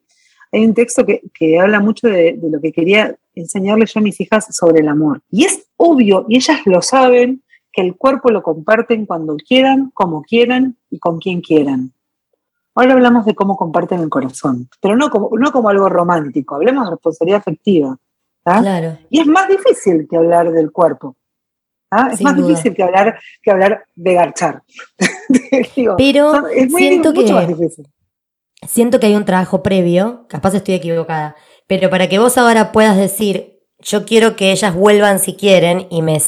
Speaker 5: Hay un texto que, habla mucho de, de lo que quería enseñarle yo a mis hijas sobre el amor. Y es obvio, y ellas lo saben, que el cuerpo lo comparten cuando quieran, como quieran y con quien quieran. Ahora hablamos de cómo comparten el corazón, pero no como, no como algo romántico, hablemos de responsabilidad afectiva. Claro. Y es más difícil que hablar del cuerpo. Es más difícil que hablar, que hablar de garchar.
Speaker 4: pero es siento que, más difícil. Siento que hay un trabajo previo, capaz estoy equivocada, pero para que vos ahora puedas decir, yo quiero que ellas vuelvan si quieren y, me,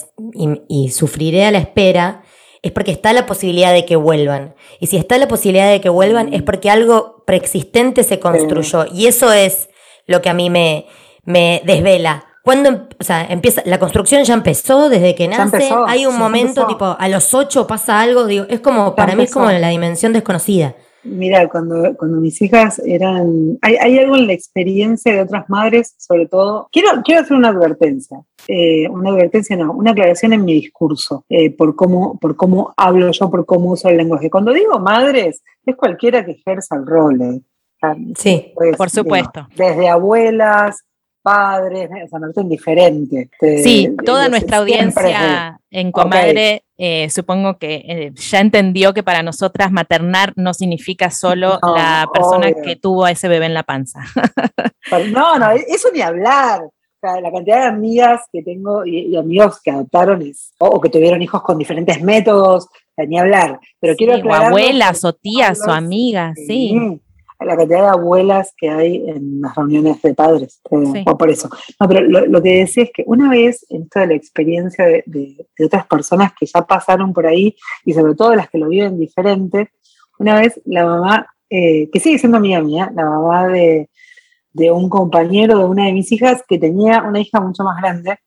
Speaker 4: y sufriré a la espera, es porque está la posibilidad de que vuelvan. Y si está la posibilidad de que vuelvan es porque algo preexistente se construyó. Y eso es lo que a mí me, me desvela. Cuando, o sea, empieza, la construcción ya empezó desde que nace, hay un momento, tipo, a los ocho pasa algo, digo, es como, para mí es como la dimensión desconocida.
Speaker 5: Mira, cuando, cuando mis hijas eran. Hay, algo en la experiencia de otras madres, sobre todo. Quiero, quiero hacer una advertencia. Eh, una advertencia, no, una aclaración en mi discurso, eh, por, cómo, por cómo hablo yo, por cómo uso el lenguaje. Cuando digo madres, es cualquiera que ejerza el rol. Eh.
Speaker 1: sí, pues, por supuesto.
Speaker 5: desde abuelas, padres, o sea, no es indiferente.
Speaker 1: sí, toda nuestra audiencia en Comadre eh, supongo que eh, ya entendió que para nosotras maternar no significa solo la persona que tuvo a ese bebé en la panza.
Speaker 5: no, no, eso ni hablar. la cantidad de amigas que tengo y, amigos que adoptaron o, que tuvieron hijos con diferentes métodos, ni hablar. Pero quiero
Speaker 1: o abuelas o tías o amigas, sí
Speaker 5: la cantidad de abuelas que hay en las reuniones de padres, eh, o por eso. No, pero lo, que decía es que una vez en toda la experiencia de, otras personas que ya pasaron por ahí, y sobre todo las que lo viven diferente, una vez la mamá, eh, que sigue siendo amiga mía, la mamá de, un compañero de una de mis hijas que tenía una hija mucho más grande,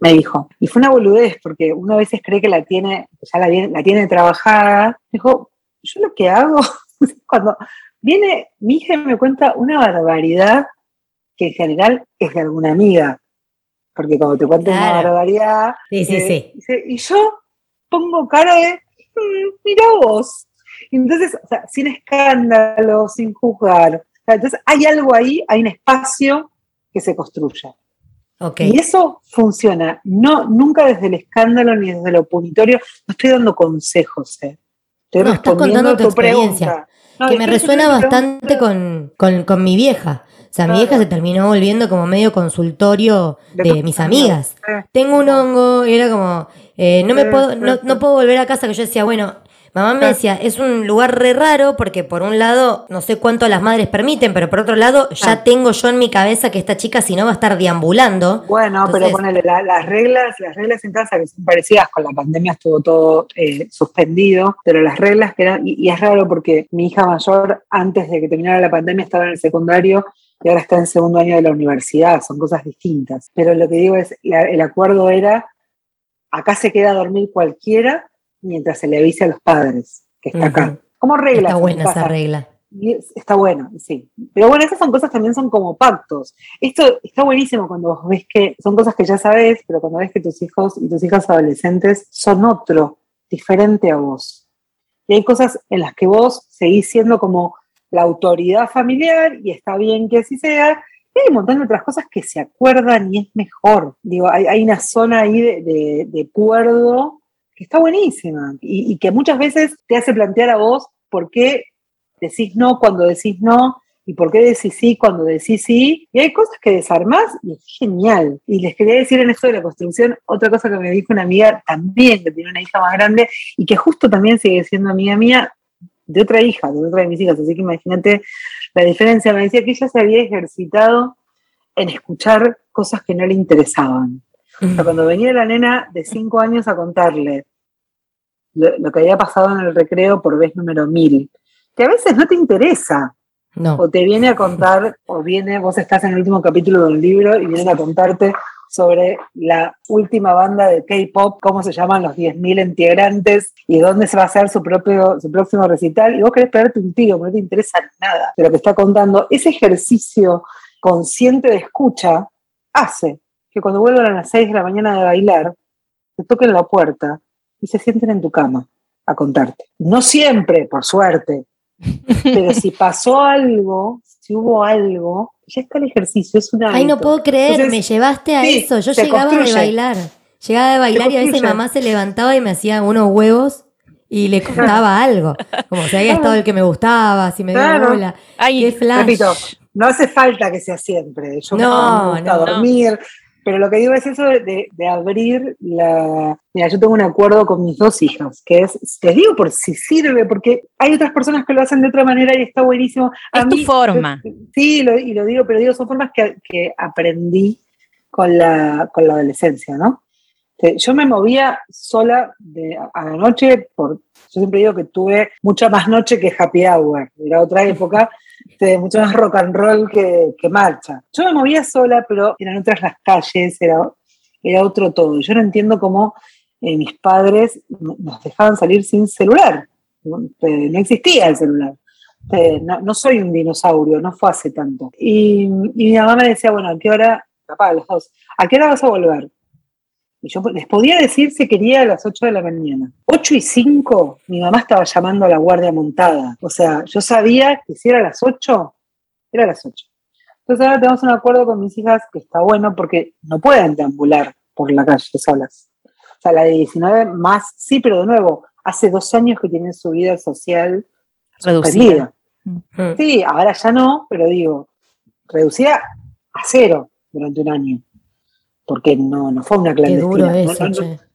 Speaker 5: me dijo, y fue una boludez, porque uno a veces cree que la tiene, ya la, la tiene trabajada, dijo, yo lo que hago, cuando Viene, mi hija me cuenta una barbaridad que en general es de alguna amiga. Porque cuando te cuenta una barbaridad.
Speaker 4: Sí, sí,
Speaker 5: eh, sí. y yo pongo cara de, mm, mira vos. Entonces, o sea, sin escándalo, sin juzgar. entonces, hay algo ahí, hay un espacio que se construye. Okay. Y eso funciona, no, nunca desde el escándalo ni desde lo punitorio. No estoy dando consejos, eh. Estoy respondiendo tu, pregunta
Speaker 4: que me resuena bastante con, mi vieja. O sea, mi vieja se terminó volviendo como medio consultorio de, mis amigas. Tengo un hongo y era como, eh, no me puedo, no, no, puedo volver a casa, que yo decía, bueno, Mamá me decía, es un lugar re raro porque por un lado no sé cuánto las madres permiten, pero por otro lado ya ah. tengo yo en mi cabeza que esta chica si no va a estar deambulando.
Speaker 5: Bueno, pero ponele las reglas, las reglas en casa que son parecidas con la pandemia estuvo todo eh, suspendido, pero las reglas que eran, y, es raro porque mi hija mayor antes de que terminara la pandemia estaba en el secundario y ahora está en segundo año de la universidad, son cosas distintas. Pero lo que digo es, el acuerdo era, acá se queda a dormir cualquiera mientras se le avise a los padres que está acá. Como regla.
Speaker 4: Está buena esa regla.
Speaker 5: Y está bueno, sí. Pero bueno, esas son cosas también son como pactos. Esto está buenísimo cuando vos ves que son cosas que ya sabes, pero cuando ves que tus hijos y tus hijas adolescentes son otro, diferente a vos. Y hay cosas en las que vos seguís siendo como la autoridad familiar y está bien que así sea. Y hay un montón de otras cosas que se acuerdan y es mejor. Digo, hay, una zona ahí de, de, cuerdo que está buenísima y, que muchas veces te hace plantear a vos por qué decís no cuando decís no y por qué decís sí cuando decís sí. Y hay cosas que desarmás y es genial. Y les quería decir en esto de la construcción otra cosa que me dijo una amiga también, que tiene una hija más grande y que justo también sigue siendo amiga mía de otra hija, de otra de mis hijas. Así que imagínate la diferencia. Me decía que ella se había ejercitado en escuchar cosas que no le interesaban. O sea, cuando venía la nena de cinco años a contarle lo, lo, que había pasado en el recreo por vez número mil, que a veces no te interesa. No. O te viene a contar, o viene, vos estás en el último capítulo del libro y vienen a contarte sobre la última banda de K-pop, cómo se llaman los 10.000 integrantes y dónde se va a hacer su, propio, su próximo recital. Y vos querés pegarte un tiro, no te interesa nada de lo que está contando. Ese ejercicio consciente de escucha hace que cuando vuelvan a las 6 de la mañana de bailar, te toquen la puerta y se sienten en tu cama a contarte. No siempre, por suerte, pero si pasó algo, si hubo algo, ya está el ejercicio, es una.
Speaker 4: Ay, no puedo creer, me llevaste a eso. Yo llegaba de bailar. Llegaba de bailar y a veces mamá se levantaba y me hacía unos huevos y le contaba algo. Como si había estado el que me gustaba, si me dio bola. Ay, qué flash.
Speaker 5: Repito, no hace falta que sea siempre. Yo no, me gusta dormir, pero lo que digo es eso de, abrir la... Mira, yo tengo un acuerdo con mis dos hijas, que es, te digo por si sirve, porque hay otras personas que lo hacen de otra manera y está buenísimo.
Speaker 1: es tu forma.
Speaker 5: sí, y lo digo, pero digo, son formas que, aprendí con la, con la adolescencia, ¿no? Yo me movía sola de, a la noche, por, yo siempre digo que tuve mucha más noche que happy hour, era otra época, este, mucho más rock and roll que, marcha. Yo me movía sola, pero eran otras las calles, era, era otro todo. Yo no entiendo cómo eh, mis padres nos dejaban salir sin celular. No, este, existía el celular. Este, no, soy un dinosaurio, no fue hace tanto. Y, mi mamá me decía, bueno, ¿a qué hora? Papá, los dos, ¿a qué hora vas a volver? Y yo les podía decir si quería a las 8 de la mañana. 8 y 5, mi mamá estaba llamando a la guardia montada. O sea, yo sabía que si era a las 8, era a las 8. Entonces ahora tenemos un acuerdo con mis hijas que está bueno porque no pueden deambular por la calle solas. O sea, la de 19 más, sí, pero de nuevo, hace dos años que tienen su vida social reducida. Sí, ahora ya no, pero digo, reducida a cero durante un año porque no, no fue una clandestina. Qué duro eso,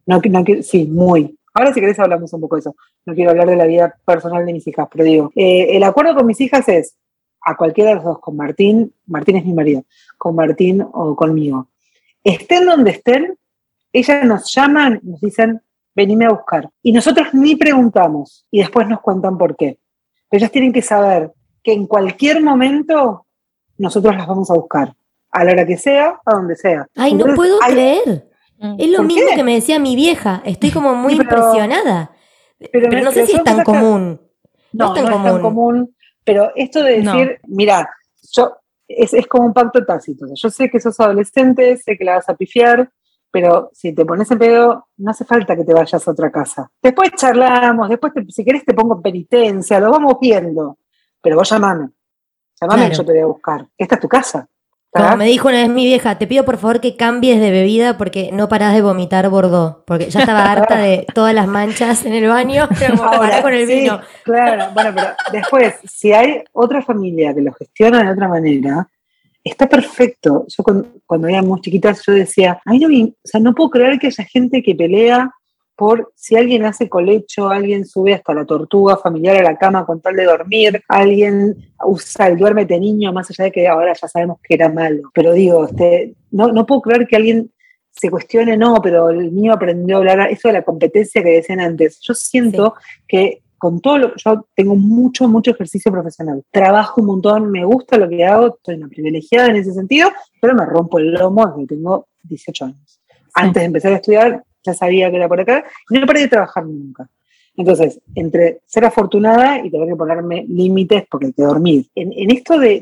Speaker 5: no, sí, muy. Ahora si querés hablamos un poco de eso. No quiero hablar de la vida personal de mis hijas, pero digo, eh, el acuerdo con mis hijas es a cualquiera de los dos, con Martín, Martín es mi marido, con Martín o conmigo. Estén donde estén, ellas nos llaman, nos dicen, venime a buscar. Y nosotros ni preguntamos y después nos cuentan por qué. ellas tienen que saber que en cualquier momento nosotros las vamos a buscar a la hora que sea, a donde sea.
Speaker 4: Ay, no puedo creer. Mm. Es lo mismo que me decía mi vieja. Estoy como muy impresionada. Pero, no sé si es tan común.
Speaker 5: No, no, es tan, común. Pero esto de decir, mira, yo es, es, como un pacto tácito. Yo sé que sos adolescente, sé que la vas a pifiar, pero si te pones en pedo, no hace falta que te vayas a otra casa. Después charlamos, después si querés te pongo penitencia, lo vamos viendo. Pero vos llamame. Llamame y yo te voy a buscar. Esta es tu casa.
Speaker 4: Como me dijo una vez mi vieja, te pido por favor que cambies de bebida porque no parás de vomitar Bordeaux. Porque ya estaba harta de todas las manchas en el baño. Ahora, con el vino.
Speaker 5: Claro, bueno, pero después, si hay otra familia que lo gestiona de otra manera, está perfecto. Yo cuando, cuando éramos chiquitas, yo decía, Ay, no, o sea, no puedo creer que haya gente que pelea por si alguien hace colecho, alguien sube hasta la tortuga familiar a la cama con tal de dormir, alguien usa el duérmete niño, más allá de que ahora ya sabemos que era malo. Pero digo, este, no, no puedo creer que alguien se cuestione, no, pero el niño aprendió a hablar, eso de la competencia que decían antes. Yo siento que con todo lo yo tengo mucho, mucho ejercicio profesional. Trabajo un montón, me gusta lo que hago, estoy una privilegiada en ese sentido, pero me rompo el lomo desde que tengo 18 años. Antes de empezar a estudiar, ya sabía que era por acá, y no paré de trabajar nunca. Entonces, entre ser afortunada y tener que ponerme límites porque hay que dormir. En, esto de,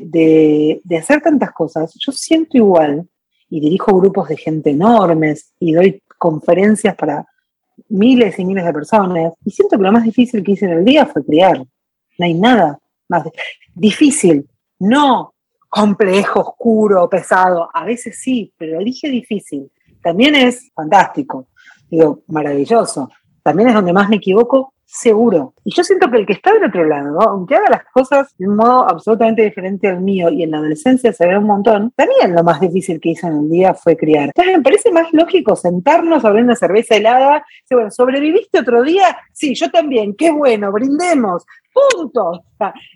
Speaker 5: de, hacer tantas cosas, yo siento igual, y dirijo grupos de gente enormes, y doy conferencias para miles y miles de personas, y siento que lo más difícil que hice en el día fue criar. No hay nada más difícil, no complejo, oscuro, pesado. A veces sí, pero dije difícil. También es fantástico, digo, maravilloso también es donde más me equivoco, seguro. Y yo siento que el que está del otro lado, aunque haga las cosas de un modo absolutamente diferente al mío y en la adolescencia se ve un montón, también lo más difícil que hizo en el día fue criar. Entonces me parece más lógico sentarnos a abrir una cerveza helada, y bueno, ¿sobreviviste otro día? Sí, yo también, qué bueno, brindemos, puntos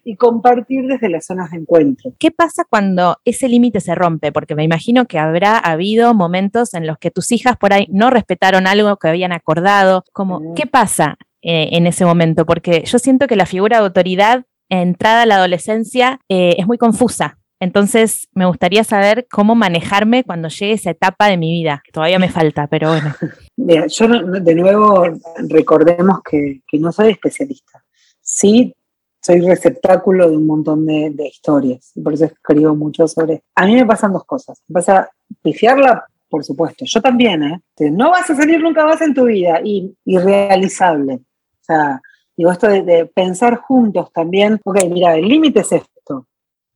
Speaker 5: y compartir desde las zonas de encuentro.
Speaker 1: ¿Qué pasa cuando ese límite se rompe? Porque me imagino que habrá habido momentos en los que tus hijas por ahí no respetaron algo que habían acordado. Como, mm. ¿Qué pasa eh, en ese momento? Porque yo siento que la figura de autoridad entrada a la adolescencia eh, es muy confusa. Entonces, me gustaría saber cómo manejarme cuando llegue esa etapa de mi vida. Todavía me falta, pero bueno.
Speaker 5: Mira, yo de nuevo recordemos que, que no soy especialista sí soy receptáculo de un montón de, historias, y por eso escribo mucho sobre... A mí me pasan dos cosas. Me pasa pifiarla, por supuesto. Yo también, ¿eh? No vas a salir nunca más en tu vida, y irrealizable. O sea, digo, esto de, pensar juntos también, ok, mira, el límite es esto.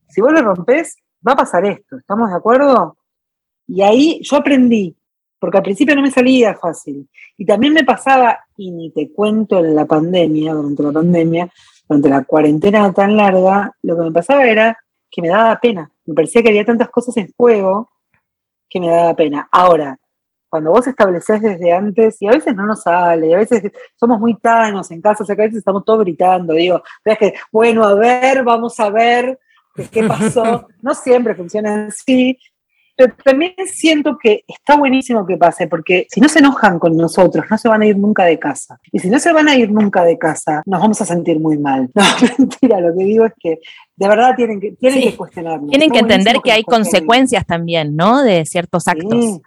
Speaker 5: Si vos lo rompes, va a pasar esto, ¿estamos de acuerdo? Y ahí yo aprendí, porque al principio no me salía fácil. Y también me pasaba, y ni te cuento en la pandemia, durante la pandemia, durante la cuarentena tan larga, lo que me pasaba era que me daba pena. Me parecía que había tantas cosas en juego que me daba pena. Ahora, cuando vos estableces desde antes, y a veces no nos sale, y a veces somos muy tanos en casa, o sea que a veces estamos todos gritando, digo, es que, bueno, a ver, vamos a ver qué pasó. no siempre funciona así, pero también siento que está buenísimo que pase, porque si no se enojan con nosotros, no se van a ir nunca de casa. Y si no se van a ir nunca de casa, nos vamos a sentir muy mal. No, mentira, lo que digo es que de verdad tienen que, tienen que cuestionarnos.
Speaker 1: Tienen que entender que, hay consecuencias también, ¿no? De ciertos actos.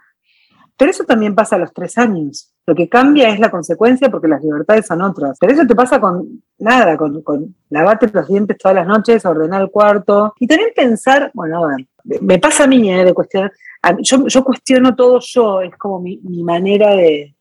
Speaker 5: Pero eso también pasa a los tres años. Lo que cambia es la consecuencia porque las libertades son otras. Pero eso te pasa con nada, con, con lavarte los dientes todas las noches, ordenar el cuarto. Y también pensar, bueno, a ver, me pasa a mí eh, de cuestionar, yo, yo, cuestiono todo yo, es como mi, mi manera de,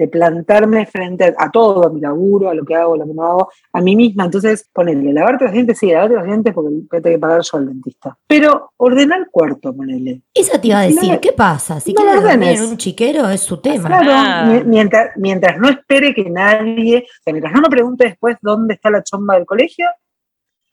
Speaker 5: de plantarme frente a, todo, a mi laburo, a lo que hago, a lo que no hago, a mí misma. Entonces, ponerle, lavarte los dientes, sí, lavarte los dientes porque tengo que pagar yo al dentista. Pero ordenar el cuarto, ponele.
Speaker 4: Eso te iba a decir, ¿qué pasa? Si no quieres un chiquero, es su tema.
Speaker 5: Claro, ah. mientras, mientras no espere que nadie, o sea, mientras no me pregunte después dónde está la chomba del colegio.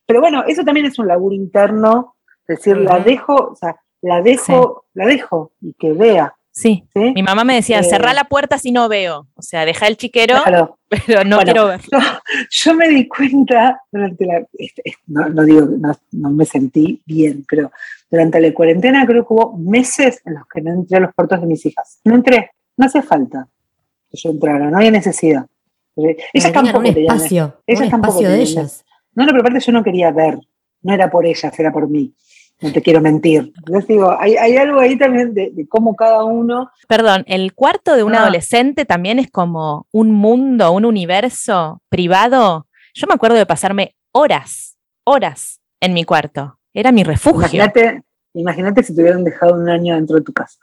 Speaker 5: Pero bueno, eso también es un laburo interno, es decir, la dejo, o sea, la dejo, la dejo y que vea.
Speaker 1: Sí. Mi mamá me decía, cerrá eh, la puerta si no veo. O sea, deja el chiquero, pero no quiero ver.
Speaker 5: Yo, me di cuenta durante la. No, digo, no, me sentí bien, pero durante la cuarentena creo que hubo meses en los que no entré a los puertos de mis hijas. No entré, no hace falta que yo entrara, no había necesidad.
Speaker 4: Ellas tampoco un espacio, ellas un espacio de ellas.
Speaker 5: No, no, pero aparte yo no quería ver, no era por ellas, era por mí no te quiero mentir. Les digo, hay, algo ahí también de, cómo cada uno...
Speaker 1: Perdón, el cuarto de un ah. adolescente también es como un mundo, un universo privado. Yo me acuerdo de pasarme horas, horas en mi cuarto. Era mi refugio.
Speaker 5: Imagínate, imagínate si te hubieran dejado un año dentro de tu casa.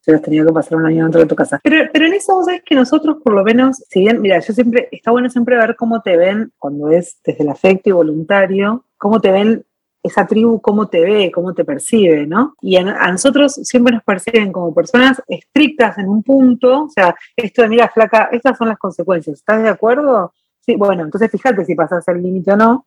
Speaker 5: Si hubieras tenido que pasar un año dentro de tu casa. Pero, pero en eso vos sabés que nosotros, por lo menos, si bien, mira, yo siempre, está bueno siempre ver cómo te ven cuando es desde el afecto y voluntario, cómo te ven esa tribu cómo te ve, cómo te percibe, ¿no? Y a, nosotros siempre nos perciben como personas estrictas en un punto, o sea, esto de, mira, flaca, estas son las consecuencias, ¿estás de acuerdo? Sí, bueno, entonces fíjate si pasas el límite o no,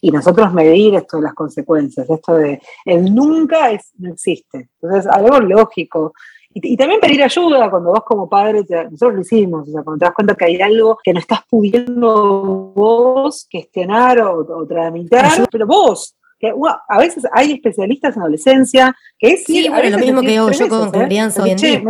Speaker 5: y nosotros medir esto de las consecuencias, esto de, el nunca es, no existe, entonces algo lógico. Y, también pedir ayuda cuando vos como padre, nosotros lo hicimos, o sea, cuando te das cuenta que hay algo que no estás pudiendo vos gestionar o, o tramitar, pero vos, a veces hay especialistas en adolescencia que es
Speaker 4: sí, bueno, lo mismo que yo con, ¿eh? crianza hoy en día.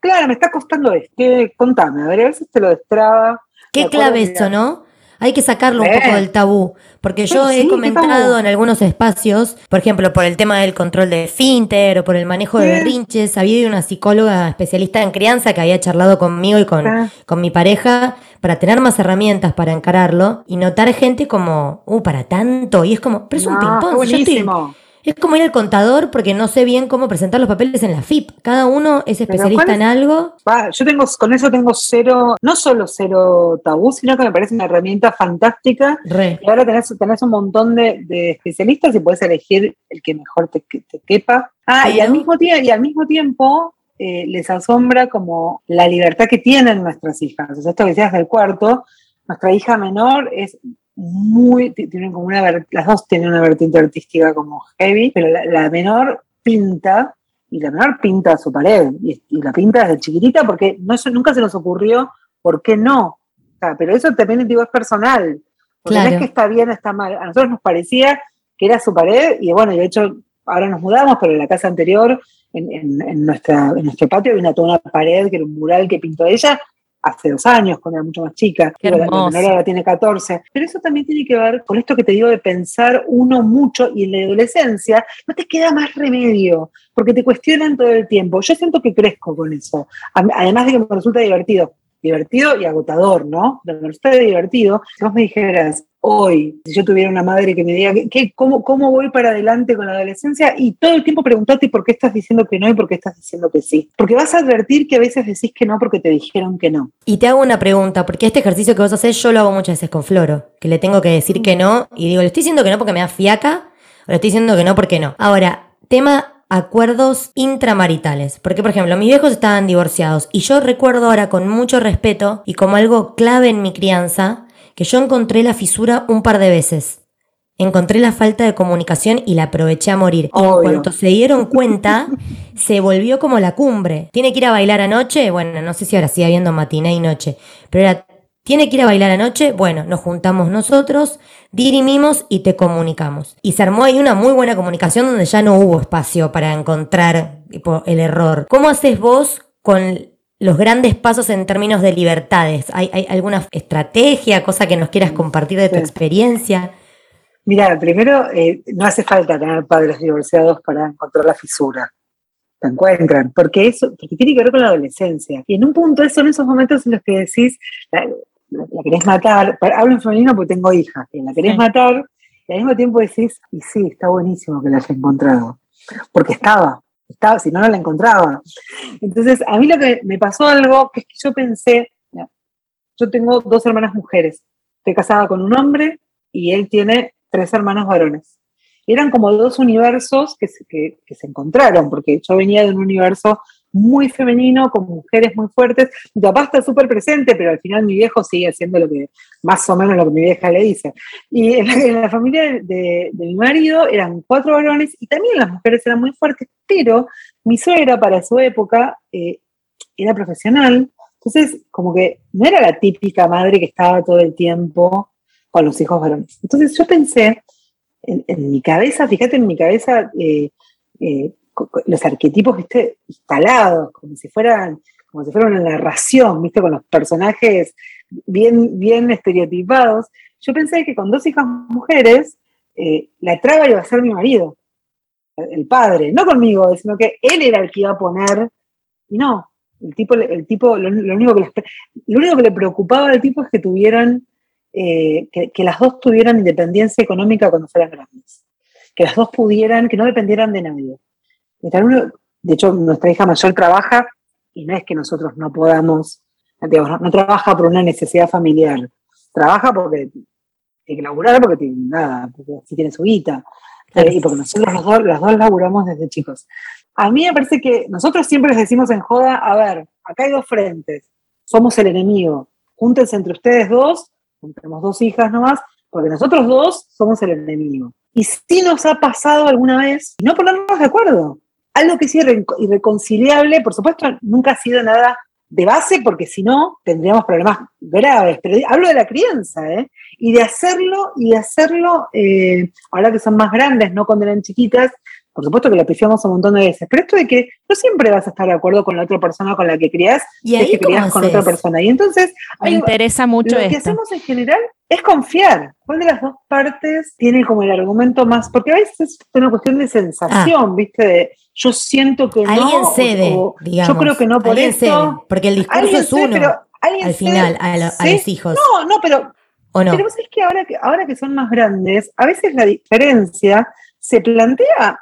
Speaker 5: claro, me está costando esto, contame, a ver, a veces te lo destraba.
Speaker 4: Qué clave esto, ¿no? Hay que sacarlo un
Speaker 5: Eh.
Speaker 4: poco del tabú, porque yo
Speaker 5: Sí,
Speaker 4: he
Speaker 5: ¿qué
Speaker 4: comentado en algunos espacios, por ejemplo, por el tema del control de finter o por el manejo de berrinches, había una psicóloga especialista en crianza que había charlado conmigo y con,
Speaker 5: Ah.
Speaker 4: con mi pareja para tener más herramientas para encararlo y notar gente como, uh, para tanto, y es como, pero es un
Speaker 5: No,
Speaker 4: ping-pong, es como ir al contador porque no sé bien cómo presentar los papeles en la FIP. Cada uno es especialista
Speaker 5: ¿cuál
Speaker 4: en
Speaker 5: es?
Speaker 4: algo.
Speaker 5: Yo tengo, con eso tengo cero, no solo cero tabú, sino que me parece una herramienta fantástica.
Speaker 4: Re.
Speaker 5: Y ahora tenés, tenés un montón de, de especialistas y puedes elegir el que mejor te, que- te quepa. Ah, y al mismo, tie- y al mismo tiempo eh, les asombra como la libertad que tienen nuestras hijas. O sea, esto que decías del cuarto, nuestra hija menor es muy, ti- tienen como una, las dos tienen una vertiente artística como heavy, pero la, la menor pinta y la menor pinta su pared y, y la pinta desde chiquitita porque no, se- nunca se nos ocurrió por qué no. O sea, pero eso también digo, es personal. Porque no es que está bien o está mal. A nosotros nos parecía que era su pared y bueno, de hecho ahora nos mudamos, pero en la casa anterior, en, en- en nuestra, en nuestro patio había una, toda una pared que era un mural que pintó ella hace dos años, cuando era mucho más chica.
Speaker 1: Qué
Speaker 5: la- menor ahora tiene 14. Pero eso también tiene que ver con esto que te digo de pensar uno mucho y en la adolescencia no te queda más remedio, porque te cuestionan todo el tiempo. Yo siento que crezco con eso. Además de que me resulta divertido. Divertido y agotador, ¿no? Me resulta divertido. Si vos me dijeras, hoy, si yo tuviera una madre que me diga, ¿qué, cómo, ¿cómo voy para adelante con la adolescencia? Y todo el tiempo preguntarte por qué estás diciendo que no y por qué estás diciendo que sí. Porque vas a advertir que a veces decís que no porque te dijeron que no.
Speaker 4: Y te hago una pregunta, porque este ejercicio que vos haces yo lo hago muchas veces con Floro, que le tengo que decir que no, y digo, le estoy diciendo que no porque me da fiaca, o le estoy diciendo que no porque no. Ahora, tema acuerdos intramaritales, porque por ejemplo, mis viejos estaban divorciados, y yo recuerdo ahora con mucho respeto y como algo clave en mi crianza, que yo encontré la fisura un par de veces. Encontré la falta de comunicación y la aproveché a morir. Y en cuanto se dieron cuenta, se volvió como la cumbre. ¿Tiene que ir a bailar anoche? Bueno, no sé si ahora sigue habiendo matiné y noche, pero era, ¿tiene que ir a bailar anoche? Bueno, nos juntamos nosotros, dirimimos y te comunicamos. Y se armó ahí una muy buena comunicación donde ya no hubo espacio para encontrar tipo, el error. ¿Cómo haces vos con los grandes pasos en términos de libertades? ¿Hay, hay alguna estrategia, cosa que nos quieras compartir de tu
Speaker 5: Sí.
Speaker 4: experiencia?
Speaker 5: Mira, primero, eh, no hace falta tener padres divorciados para encontrar la fisura. Te encuentran, porque eso porque tiene que ver con la adolescencia. Y en un punto, eso, en esos momentos en los que decís, la, la- la querés matar, hablo en femenino porque tengo hijas, que la querés
Speaker 1: Sí.
Speaker 5: matar, y al mismo tiempo decís, y sí, está buenísimo que la haya encontrado, porque estaba, estaba, si no, no la encontraba. Entonces, a mí lo que me pasó algo, que es que yo pensé, yo tengo dos hermanas mujeres, estoy casada con un hombre y él tiene tres hermanos varones. Eran como dos universos que se, que- que se encontraron, porque yo venía de un universo muy femenino, con mujeres muy fuertes. Mi papá está súper presente, pero al final mi viejo sigue haciendo lo que, más o menos lo que mi vieja le dice. Y en la, en la familia de, de- de mi marido eran cuatro varones y también las mujeres eran muy fuertes, pero mi suegra para su época eh, era profesional, entonces como que no era la típica madre que estaba todo el tiempo con los hijos varones. Entonces yo pensé, en, mi cabeza, fíjate en mi cabeza, eh, eh, los arquetipos, viste, instalados, como si fueran, como si fuera una narración, viste, con los personajes bien, bien estereotipados. Yo pensé que con dos hijas mujeres, eh, la traba iba a ser mi marido, el padre, no conmigo, sino que él era el que iba a poner, y no, el tipo, el tipo lo, único que lo único que le preocupaba al tipo es que tuvieran, eh, que, que las dos tuvieran independencia económica cuando fueran grandes, que las dos pudieran, que no dependieran de nadie. De hecho, nuestra hija mayor trabaja y no es que nosotros no podamos, no, no trabaja por una necesidad familiar, trabaja porque tiene que laburar, porque tiene nada, porque así tiene su guita. Eh, y porque nosotros los dos, dos laburamos desde chicos. A mí me parece que nosotros siempre les decimos en joda, a ver, acá hay dos frentes, somos el enemigo, júntense entre ustedes dos, tenemos dos hijas nomás, porque nosotros dos somos el enemigo. Y si nos ha pasado alguna vez, no ponernos de acuerdo, algo que es irre- irreconciliable, por supuesto, nunca ha sido nada de base, porque si no, tendríamos problemas graves, pero hablo de la crianza, ¿eh? Y de hacerlo, y de hacerlo, eh, ahora que son más grandes, no cuando eran chiquitas, por supuesto que la pifiamos un montón de veces, pero esto de que no siempre vas a estar de acuerdo con la otra persona con la que criás,
Speaker 4: ¿Y ahí
Speaker 5: que criás con otra persona. Y entonces,
Speaker 1: Me
Speaker 5: hay-
Speaker 1: interesa mucho
Speaker 5: lo que hacemos en general es confiar. ¿Cuál de las dos partes tiene como el argumento más? Porque a veces es una cuestión de sensación, ¿viste? De, yo siento que.
Speaker 4: Ah. Alguien cede,
Speaker 5: o
Speaker 4: digamos.
Speaker 5: yo creo que no por
Speaker 4: Alguien
Speaker 5: esto.
Speaker 4: cede, porque el discurso es
Speaker 5: cede,
Speaker 4: uno
Speaker 5: pero
Speaker 4: al
Speaker 5: cede,
Speaker 4: final, a, lo- los hijos.
Speaker 5: No, no, pero
Speaker 4: ¿O no?
Speaker 5: pero vos sabés que ahora, que ahora que son más grandes, a veces la diferencia se plantea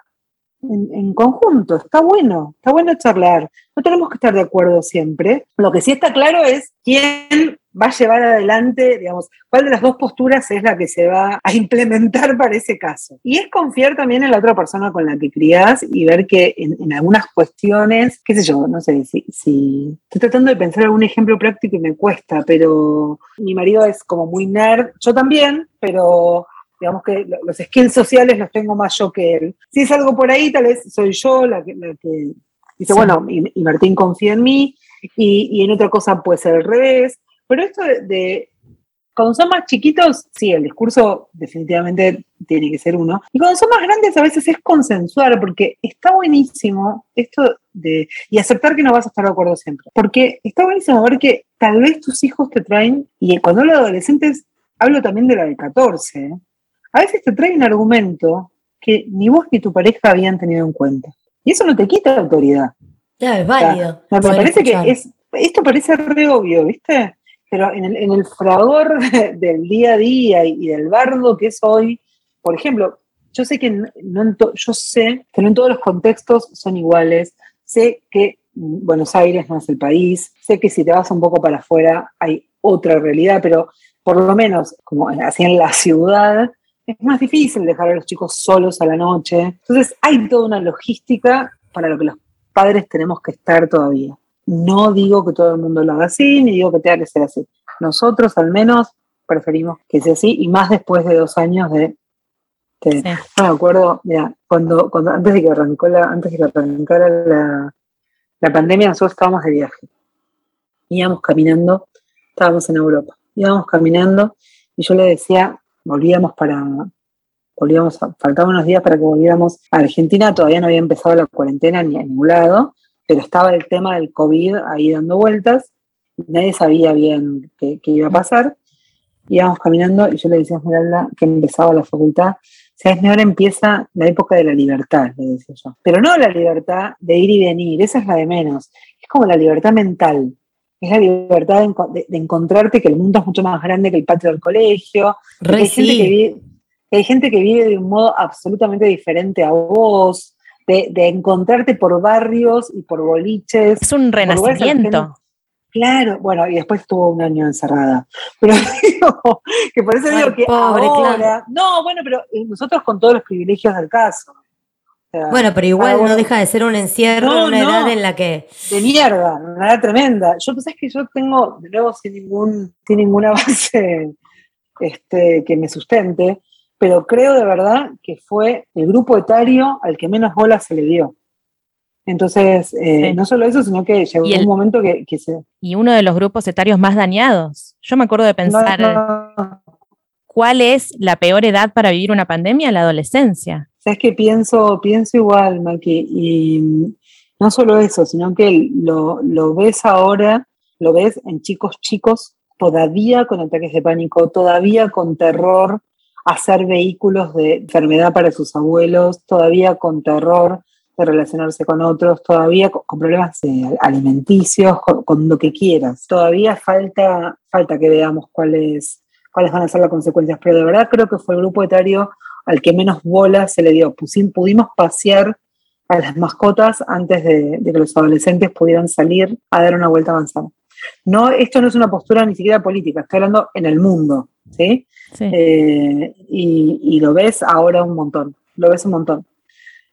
Speaker 5: en, conjunto. Está bueno, está bueno charlar. No tenemos que estar de acuerdo siempre. Lo que sí está claro es quién va a llevar adelante, digamos, cuál de las dos posturas es la que se va a implementar para ese caso. Y es confiar también en la otra persona con la que criás y ver que en, algunas cuestiones, qué sé yo, no sé, si estoy tratando de pensar algún ejemplo práctico y me cuesta, pero mi marido es como muy nerd, yo también, pero digamos que lo- los skills sociales los tengo más yo que él. Si es algo por ahí, tal vez soy yo la que, la que dice,
Speaker 4: Sí.
Speaker 5: bueno, y, y Martín confía en mí, y, y en otra cosa puede ser al revés. Pero esto de, de- cuando son más chiquitos, sí, el discurso definitivamente tiene que ser uno. Y cuando son más grandes, a veces es consensuar, porque está buenísimo esto de. y aceptar que no vas a estar de acuerdo siempre. Porque está buenísimo ver que tal vez tus hijos te traen, y cuando hablo de adolescentes, hablo también de la de 14, ¿eh? A veces te traen un argumento que ni vos ni tu pareja habían tenido en cuenta. Y eso no te quita autoridad.
Speaker 4: Claro, es válido.
Speaker 5: Me, parece
Speaker 4: escuchar.
Speaker 5: que es, esto parece re obvio, ¿viste? Pero en el, en el fragor de- del día a día y, del bardo que es hoy, por ejemplo, yo sé que no, no en to- yo sé que no en todos los contextos son iguales. Sé que Buenos Aires no es el país. Sé que si te vas un poco para afuera hay otra realidad, pero por lo menos, como así en la ciudad, es más difícil dejar a los chicos solos a la noche. Entonces hay toda una logística para lo que los padres tenemos que estar todavía. No digo que todo el mundo lo haga así, ni digo que tenga que ser así. Nosotros al menos preferimos que sea así, y más después de dos años de... de-
Speaker 1: Sí.
Speaker 5: no me acuerdo, mira, cuando, cuando antes de que arrancó la, antes de que arrancara la, la pandemia, nosotros estábamos de viaje. Íbamos caminando, estábamos en Europa, íbamos caminando y yo le decía, volvíamos para, volvíamos, a- faltaban unos días para que volviéramos a Argentina, todavía no había empezado la cuarentena ni a ningún lado, pero estaba el tema del COVID ahí dando vueltas, nadie sabía bien qué, iba a pasar. Íbamos caminando y yo le decía a Esmeralda que empezaba la facultad. ¿Sabes? Ahora empieza la época de la libertad, le decía yo. Pero no la libertad de ir y venir, esa es la de menos. Es como la libertad mental. Es la libertad de, enco- de- de encontrarte que el mundo es mucho más grande que el patio del colegio,
Speaker 4: Re
Speaker 5: hay, gente que vive, hay gente que vive de un modo absolutamente diferente a vos, de, de encontrarte por barrios y por boliches.
Speaker 1: Es un renacimiento.
Speaker 5: Claro, bueno, y después estuvo un año encerrada. Pero digo, que por eso
Speaker 4: Ay,
Speaker 5: digo que
Speaker 4: pobre,
Speaker 5: ahora.
Speaker 4: claro.
Speaker 5: No, bueno, pero eh, nosotros con todos los privilegios del caso. Sea,
Speaker 4: Bueno, pero igual no deja de ser un encierro
Speaker 5: No,
Speaker 4: en una
Speaker 5: no.
Speaker 4: edad en la que.
Speaker 5: de mierda, una edad tremenda. Yo pensé que yo tengo, de nuevo, sin, ningún, sin ninguna base este, que me sustente, pero creo de verdad que fue el grupo etario al que menos bola se le dio. Entonces, eh,
Speaker 1: Sí.
Speaker 5: no solo eso, sino que llegó
Speaker 1: el-
Speaker 5: un momento que, que se...
Speaker 1: Y uno de los grupos etarios más dañados. Yo me acuerdo de
Speaker 5: no,
Speaker 1: pensar
Speaker 5: no,
Speaker 1: cuál es la peor edad para vivir una pandemia, la adolescencia.
Speaker 5: Sabes que pienso, pienso igual, Maki, y no solo eso, sino que lo, lo ves ahora, lo ves en chicos chicos, todavía con ataques de pánico, todavía con terror hacer vehículos de enfermedad para sus abuelos, todavía con terror de relacionarse con otros, todavía con, con problemas eh, alimenticios, con, con lo que quieras. Todavía falta, falta que veamos cuáles, cuáles van a ser las consecuencias, pero de verdad creo que fue el grupo etario al que menos bola se le dio. Pusim- pudimos pasear a las mascotas antes de, de que los adolescentes pudieran salir a dar una vuelta avanzada. No, esto no es una postura ni siquiera política, estoy hablando en el mundo, ¿sí?
Speaker 1: Sí.
Speaker 5: Eh, y, y lo ves ahora un montón, lo ves un montón.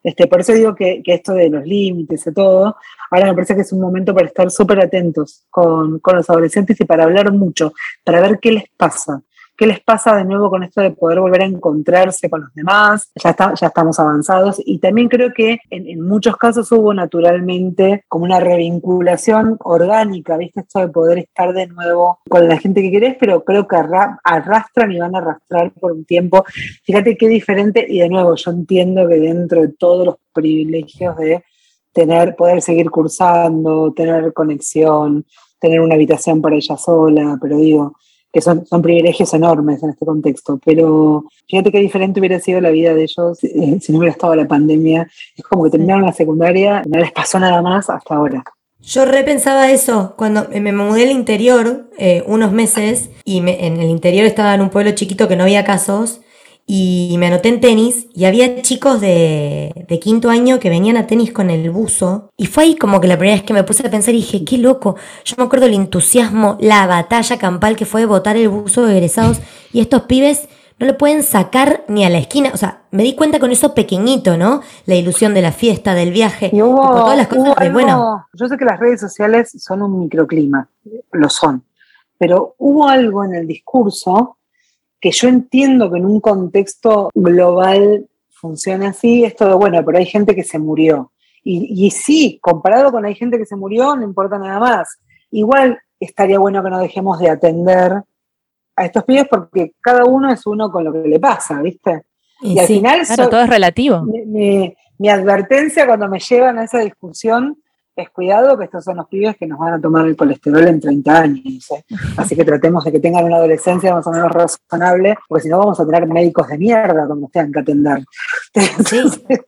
Speaker 5: Este, por eso digo que, que esto de los límites y todo, ahora me parece que es un momento para estar súper atentos con, con los adolescentes y para hablar mucho, para ver qué les pasa. Qué les pasa de nuevo con esto de poder volver a encontrarse con los demás. Ya, estamos avanzados y también creo que en, en muchos casos hubo naturalmente como una revinculación orgánica, ¿viste? Esto de poder estar de nuevo con la gente que querés, pero creo que arrastran y van a arrastrar por un tiempo. Fíjate qué diferente y de nuevo yo entiendo que dentro de todos los privilegios de tener, poder seguir cursando, tener conexión, tener una habitación para ella sola, pero digo, que son, privilegios enormes en este contexto, pero fíjate qué diferente hubiera sido la vida de ellos eh, si no hubiera estado la pandemia. Es como que terminaron la secundaria, no les pasó nada más hasta ahora.
Speaker 4: Yo repensaba eso cuando me mudé al interior eh, unos meses y en el interior estaba en un pueblo chiquito que no había casos y me anoté en tenis y había chicos de, de, quinto año que venían a tenis con el buzo y fue ahí como que la primera vez que me puse a pensar y dije, qué loco, yo me acuerdo el entusiasmo, la batalla campal que fue botar el buzo de egresados y estos pibes no lo pueden sacar ni a la esquina, o sea, me di cuenta con eso pequeñito, ¿no? La ilusión de la fiesta, del viaje,
Speaker 5: y hubo, todas las cosas bueno. Yo sé que las redes sociales son un microclima, lo son, pero hubo algo en el discurso que yo entiendo que en un contexto global funciona así, esto de, bueno, pero hay gente que se murió. Y, y sí, comparado con hay gente que se murió, no importa nada más. Igual estaría bueno que no dejemos de atender a estos pibes porque cada uno es uno con lo que le pasa, ¿viste?
Speaker 1: Y, al final... todo es relativo.
Speaker 5: mi, advertencia cuando me llevan a esa discusión es cuidado que estos son los pibes que nos van a tomar el colesterol en 30 años. ¿eh? Así que tratemos de que tengan una adolescencia más o menos razonable, porque si no vamos a tener médicos de mierda como tengan que atender.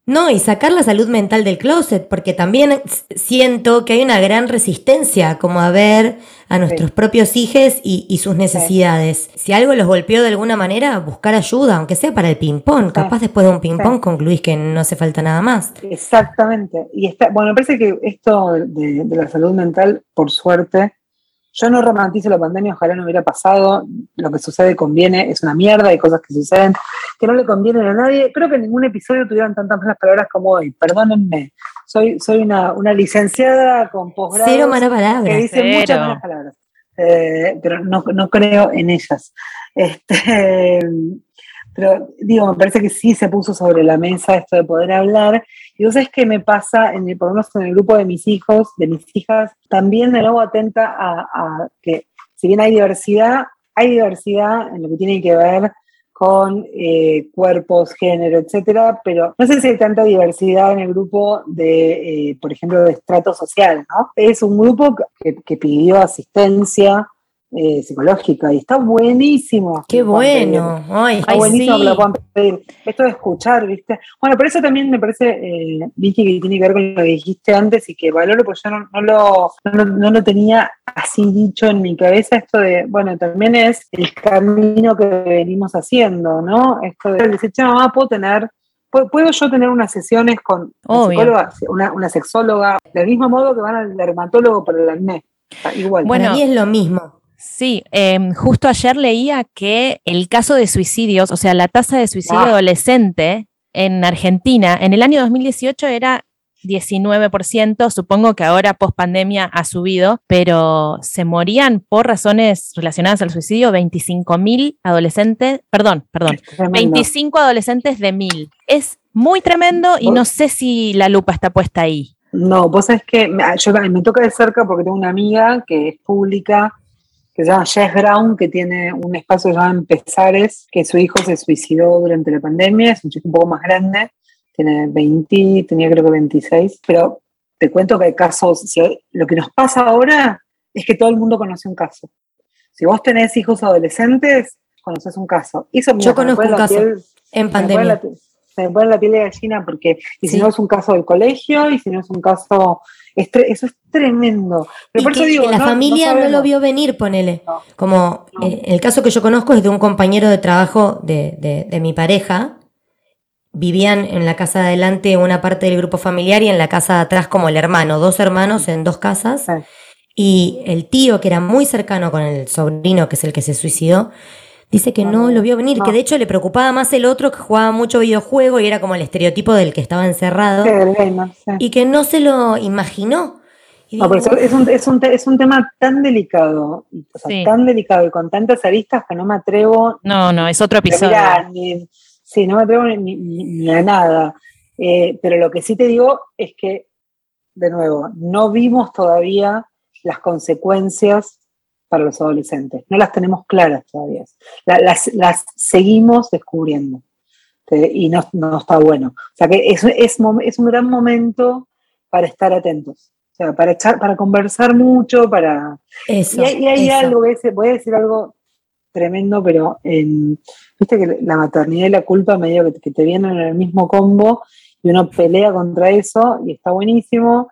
Speaker 4: No, y sacar la salud mental del closet, porque también siento que hay una gran resistencia como a ver a nuestros propios hijos y, sus necesidades. Si algo los golpeó de alguna manera, buscar ayuda, aunque sea para el ping-pong. Capaz después de un ping-pong concluís que no hace falta nada más.
Speaker 5: Exactamente. Y está, bueno, me parece que esto de, de la salud mental, por suerte, yo no romantizo la pandemia, ojalá no hubiera pasado. Lo que sucede conviene, es una mierda, hay cosas que suceden que no le convienen a nadie. Creo que en ningún episodio tuvieron tantas malas palabras como hoy, perdónenme. Soy, soy una, una licenciada con posgrado.
Speaker 4: Cero malas palabras.
Speaker 5: Que dice muchas malas palabras. Eh, pero no, no, creo en ellas. Este, pero digo, me parece que sí se puso sobre la mesa esto de poder hablar. Y vos sabés que me pasa, en el, por lo menos en el grupo de mis hijos, de mis hijas, también de nuevo atenta a, que si bien hay diversidad, hay diversidad en lo que tiene que ver con eh, cuerpos, género, etcétera, pero no sé si hay tanta diversidad en el grupo de, eh, por ejemplo, de estrato social, ¿no? Es un grupo que pidió asistencia eh, psicológica y está buenísimo.
Speaker 4: Qué bueno. Ay,
Speaker 5: está buenísimo que lo puedan pedir. Esto de escuchar, ¿viste? Bueno, por eso también me parece, eh, Vicky, que tiene que ver con lo que dijiste antes y que valoro, porque yo no, lo, no, lo tenía así dicho en mi cabeza, esto de, bueno, también es el camino que venimos haciendo, ¿no? Esto de decir, mamá, puedo tener ¿Puedo yo tener unas sesiones con una psicóloga, una, una, sexóloga, del mismo modo que van al dermatólogo para el acné?
Speaker 4: Igual. Bueno, mí es lo mismo.
Speaker 1: Sí, em, justo ayer leía que el caso de suicidios, o sea, la tasa de suicidio adolescente en Argentina en el año 2018 era 19%, supongo que ahora post pandemia ha subido, pero se morían por razones relacionadas al suicidio 25 mil adolescentes, perdón, perdón, 25 adolescentes de mil. Es muy tremendo y no sé si la lupa está puesta ahí.
Speaker 5: No, vos sabés que yo me toca de cerca porque tengo una amiga que es pública que se llama Jess Brown, que tiene un espacio llamado Empezares, que su hijo se suicidó durante la pandemia, es un chico un poco más grande, tiene 20, tenía creo que 26, pero te cuento que hay casos, lo que nos pasa ahora es que todo el mundo conoce un caso. Si vos tenés hijos adolescentes, conoces un caso.
Speaker 4: Yo conozco un caso en pandemia.
Speaker 5: Se me pone la piel de gallina porque, y si no es un caso del colegio, y si no es un caso eso es tremendo.
Speaker 4: Pero por eso digo, la familia no, lo vio venir, ponele. Como eh, el caso que yo conozco es de un compañero de trabajo de, mi pareja. Vivían en la casa de adelante una parte del grupo familiar y en la casa de atrás como el hermano, dos hermanos en dos casas. Y el tío, que era muy cercano con el sobrino, que es el que se suicidó, Dice que no, lo vio venir, que de hecho le preocupaba más el otro que jugaba mucho videojuego y era como el estereotipo del que estaba encerrado. Y que no se lo imaginó.
Speaker 5: No, pero es un, es, un, es un tema tan delicado, o sea, tan delicado y con tantas aristas que no me atrevo.
Speaker 1: No, no, es otro episodio.
Speaker 5: sí, no me atrevo ni, a nada. Eh, pero lo que sí te digo es que, de nuevo, no vimos todavía las consecuencias para los adolescentes. No las tenemos claras todavía. las, las, seguimos descubriendo. Y no, no, está bueno. O sea que es, es, es un gran momento para estar atentos. O sea, para, echar, para conversar mucho, para...
Speaker 4: Eso,
Speaker 5: y, hay algo, voy a decir algo tremendo, pero viste que la maternidad y la culpa medio que, que te vienen en el mismo combo y uno pelea contra eso y está buenísimo.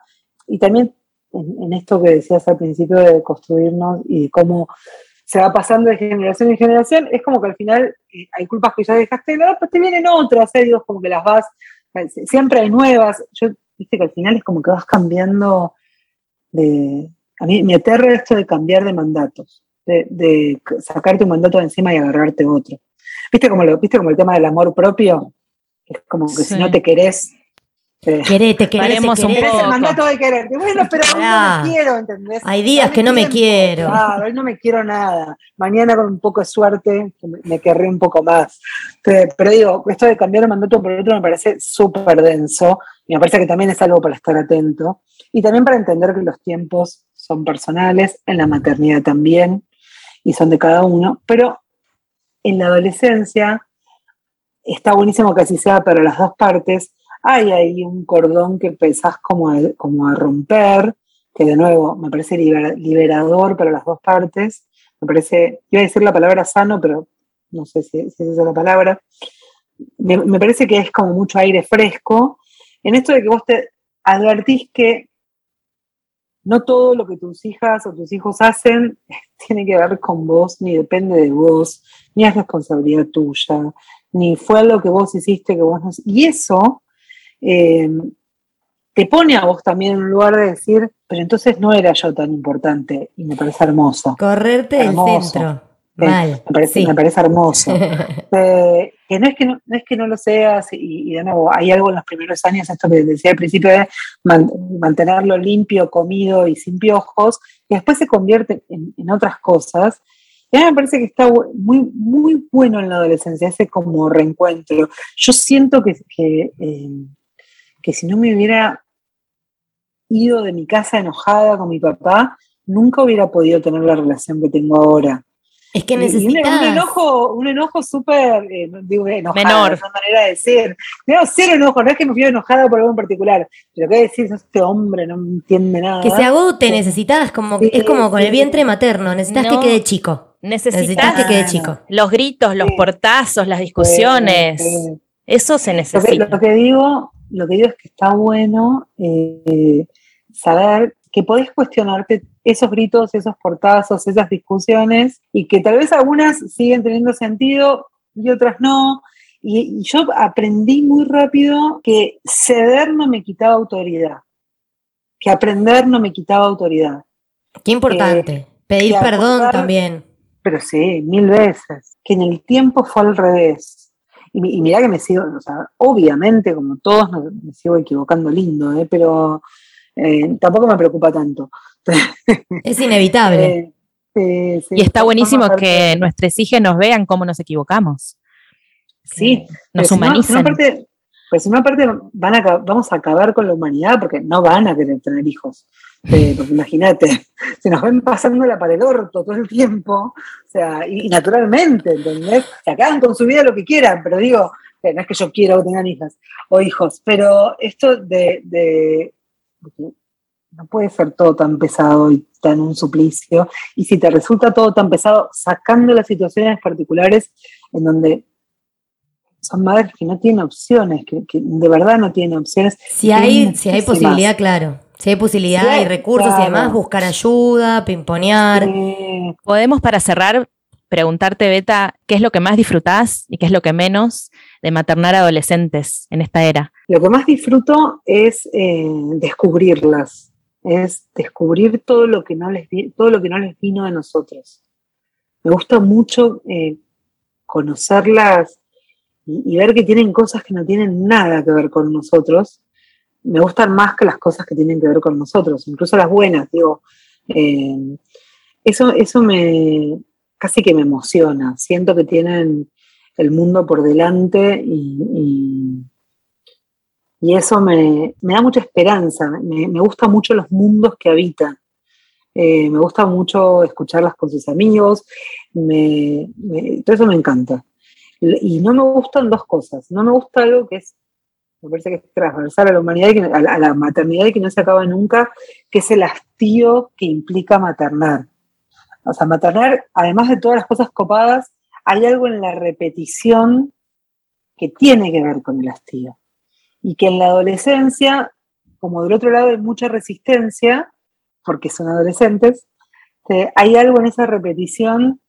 Speaker 5: Y también en, esto que decías al principio de construirnos y cómo se va pasando de generación en generación, es como que al final eh, hay culpas que ya dejaste de lado, pero te vienen otras, ¿eh? Digo, como que las vas, siempre hay nuevas. Yo viste que al final es como que vas cambiando de... A mí me aterra esto de cambiar de mandatos, de, sacarte un mandato de encima y agarrarte otro. ¿Viste como, lo, ¿Viste como el tema del amor propio? Es como que si no te querés,
Speaker 4: Querete, queremos un poco.
Speaker 5: el mandato de quererte. Bueno, pero hoy no me quiero, ¿entendés?
Speaker 4: Hay días que no me quiero.
Speaker 5: Claro, hoy no me quiero nada. Mañana con un poco de suerte me querré un poco más. Pero, digo, esto de cambiar el mandato por otro me parece súper denso y me parece que también es algo para estar atento y también para entender que los tiempos son personales, en la maternidad también, y son de cada uno, pero en la adolescencia está buenísimo que así sea para las dos partes, hay ahí un cordón que pensás como a, romper, que de nuevo me parece liberador para las dos partes, me parece, iba a decir la palabra sano, pero no sé si, si es la palabra, me, me, parece que es como mucho aire fresco, en esto de que vos te advertís que no todo lo que tus hijas o tus hijos hacen tiene que ver con vos, ni depende de vos, ni es responsabilidad tuya, ni fue lo que vos hiciste que vos no... Y eso eh, te pone a vos también en un lugar de decir, pero entonces no era yo tan importante y me parece hermoso.
Speaker 4: Correrte del centro.
Speaker 5: Me, parece, me parece hermoso. Eh, que, no es que no, es que no lo seas, y, de nuevo, hay algo en los primeros años, esto que decía al principio, de mantenerlo limpio, comido y sin piojos, y después se convierte en, otras cosas. Y a mí me parece que está muy, muy bueno en la adolescencia, ese como reencuentro. Yo siento que, que eh, que si no me hubiera ido de mi casa enojada con mi papá, nunca hubiera podido tener la relación que tengo ahora.
Speaker 4: Es que necesitas...
Speaker 5: Un, enojo, un enojo súper, eh, digo, enojado,
Speaker 1: Menor.
Speaker 5: es una manera de decir. No, cero enojo, no es que me fui enojada por algo en particular, pero que decir, este hombre no entiende nada.
Speaker 4: Que se agote, necesitas, como, es como con el vientre materno, necesitas que quede chico.
Speaker 1: Necesitas, que quede chico. Los gritos, los portazos, las discusiones. Eso se necesita.
Speaker 5: lo que digo lo que digo es que está bueno eh, saber que podés cuestionarte esos gritos, esos portazos, esas discusiones, y que tal vez algunas siguen teniendo sentido y otras no. Y, yo aprendí muy rápido que ceder no me quitaba autoridad, que aprender no me quitaba autoridad.
Speaker 4: Qué importante. Pedir perdón también.
Speaker 5: Pero sí, mil veces. Que en el tiempo fue al revés y, mira que me sigo, o sea, obviamente, como todos, me sigo equivocando lindo, ¿eh? pero eh, tampoco me preocupa tanto.
Speaker 4: Es inevitable.
Speaker 1: Eh, y está buenísimo que nuestros hijos nos vean cómo nos equivocamos.
Speaker 5: Sí,
Speaker 1: nos humanizan.
Speaker 5: pues una parte van a, vamos a acabar con la humanidad porque no van a querer tener hijos. Porque imagínate, se nos ven pasándola para el orto todo el tiempo, o sea, y, naturalmente, ¿entendés? Se acaban con su vida lo que quieran, pero digo, no es que yo quiera que tengan hijas o hijos, pero esto de, de, no puede ser todo tan pesado y tan un suplicio, y si te resulta todo tan pesado, sacando las situaciones particulares en donde son madres que no tienen opciones, que, de verdad no tienen opciones.
Speaker 4: Si hay, si hay posibilidad, claro. Si hay posibilidad y recursos y demás, buscar ayuda, pimponear.
Speaker 1: Podemos, para cerrar, preguntarte, Beta, ¿qué es lo que más disfrutás y qué es lo que menos de maternar adolescentes en esta era?
Speaker 5: Lo que más disfruto es eh, descubrirlas, es descubrir todo lo, que no les, todo lo que no les vino de nosotros. Me gusta mucho eh, conocerlas y, ver que tienen cosas que no tienen nada que ver con nosotros me gustan más que las cosas que tienen que ver con nosotros, incluso las buenas, digo. Eh, eso, eso me casi que me emociona. Siento que tienen el mundo por delante y, y, eso me, da mucha esperanza. Me, me gustan mucho los mundos que habitan. Eh, me gusta mucho escucharlas con sus amigos. Me, todo eso me encanta. Y no me gustan dos cosas. No me gusta algo que es me parece que es transversal a la humanidad a, la, maternidad y que no se acaba nunca, que es el hastío que implica maternar. O sea, maternar, además de todas las cosas copadas, hay algo en la repetición que tiene que ver con el hastío. Y que en la adolescencia, como del otro lado hay mucha resistencia, porque son adolescentes, eh, hay algo en esa repetición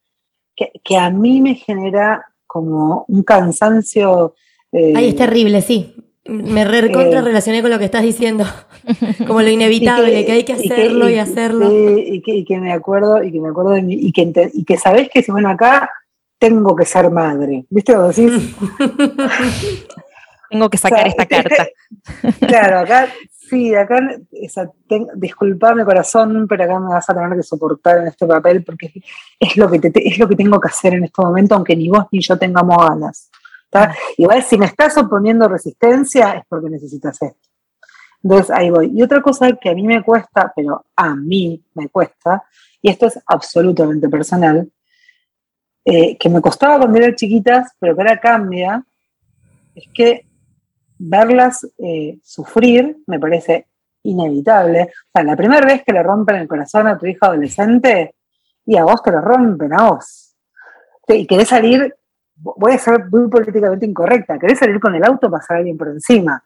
Speaker 5: que, que, a mí me genera como un cansancio.
Speaker 4: Eh, Ay, es terrible, sí. Me re contra eh, relacioné con lo que estás diciendo, como lo inevitable, que, hay que hacerlo y, hacerlo.
Speaker 5: Y, que, me acuerdo, y que me acuerdo de mí, y que, y que sabés que si bueno acá tengo que ser madre, ¿viste?
Speaker 1: tengo que sacar esta carta.
Speaker 5: claro, acá, sí, acá, disculpame corazón, pero acá me vas a tener que soportar en este papel porque es lo que, es lo que tengo que hacer en este momento, aunque ni vos ni yo tengamos ganas. Igual si me estás oponiendo resistencia es porque necesitas esto. Entonces ahí voy. Y otra cosa que a mí me cuesta, pero a mí me cuesta, y esto es absolutamente personal, eh, que me costaba cuando eran chiquitas, pero que ahora cambia, es que verlas eh, sufrir me parece inevitable. O sea, la primera vez que le rompen el corazón a tu hija adolescente, y a vos te lo rompen, a vos. Y querés salir voy a ser muy políticamente incorrecta, querés salir con el auto, pasar a alguien por encima.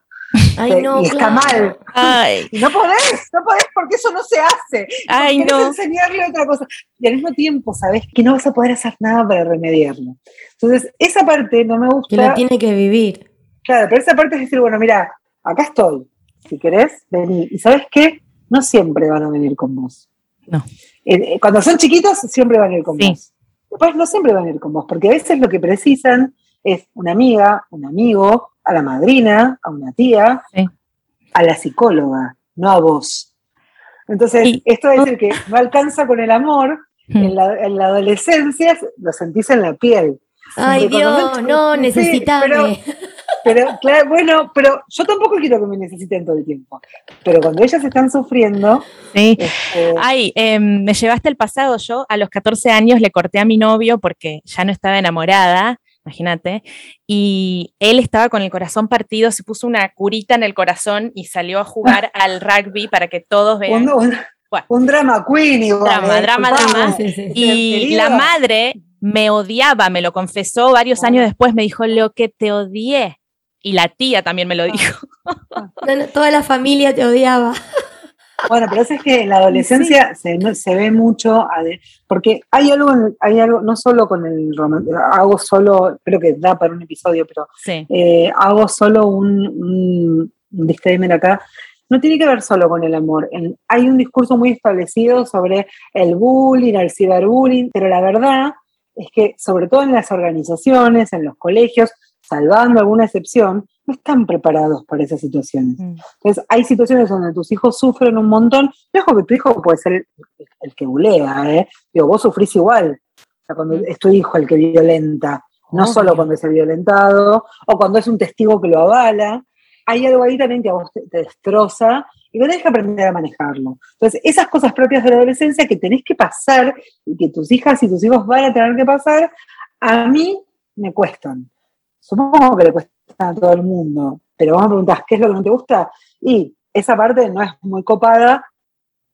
Speaker 4: Ay, no,
Speaker 5: y está mal. Y no podés, no podés porque eso no se hace.
Speaker 1: Ay, no.
Speaker 5: enseñarle otra cosa. Y al mismo tiempo sabés que no vas a poder hacer nada para remediarlo. Entonces, esa parte no me gusta.
Speaker 4: Que la tiene que vivir.
Speaker 5: Claro, pero esa parte es decir, bueno, mira, acá estoy. Si querés, vení. Y sabes qué? No siempre van a venir con vos.
Speaker 1: No.
Speaker 5: Eh, eh, cuando son chiquitos, siempre van a ir con vos. Después no siempre van a ir con vos, porque a veces lo que precisan es una amiga, un amigo, a la madrina, a una tía, a la psicóloga, no a vos. Entonces, esto es decir que no alcanza con el amor, hmm. en la, adolescencia lo sentís en la piel.
Speaker 4: Ay Dios, no, necesitame.
Speaker 5: Pero, claro, bueno, pero yo tampoco quiero que me necesiten todo el tiempo. Pero cuando ellas están sufriendo.
Speaker 1: Sí. Este, Ay, em, me llevaste el pasado. Yo a los 14 años le corté a mi novio porque ya no estaba enamorada imagínate, y él estaba con el corazón partido, se puso una curita en el corazón y salió a jugar al rugby para que todos vean.
Speaker 5: Un, drama queen igual.
Speaker 1: Drama, ¿eh? drama, drama. Y la madre me odiaba, me lo confesó varios años después, me dijo, lo que te odié y la tía también me lo ah. dijo.
Speaker 4: Toda la familia te odiaba.
Speaker 5: Bueno, pero eso es que en la adolescencia se, se, ve mucho, porque hay algo, hay algo, no solo con el hago solo, creo que da para un episodio, pero eh, hago solo un, disclaimer acá, no tiene que ver solo con el amor. hay un discurso muy establecido sobre el bullying, el ciberbullying, pero la verdad es que sobre todo en las organizaciones, en los colegios, salvando alguna excepción, no están preparados para esas situaciones. Mm. Entonces, hay situaciones donde tus hijos sufren un montón. Dejo que tu hijo puede ser el, que bulea, ¿eh? Digo, vos sufrís igual. O sea, cuando mm. es tu hijo el que violenta, no solo cuando es el violentado, o cuando es un testigo que lo avala. Hay algo ahí también que a vos te, destroza y tenés que aprender a manejarlo. Entonces, esas cosas propias de la adolescencia que tenés que pasar y que tus hijas y tus hijos van a tener que pasar, a mí me cuestan supongo que le cuesta a todo el mundo, pero vamos a preguntar, ¿qué es lo que no te gusta? Y esa parte no es muy copada,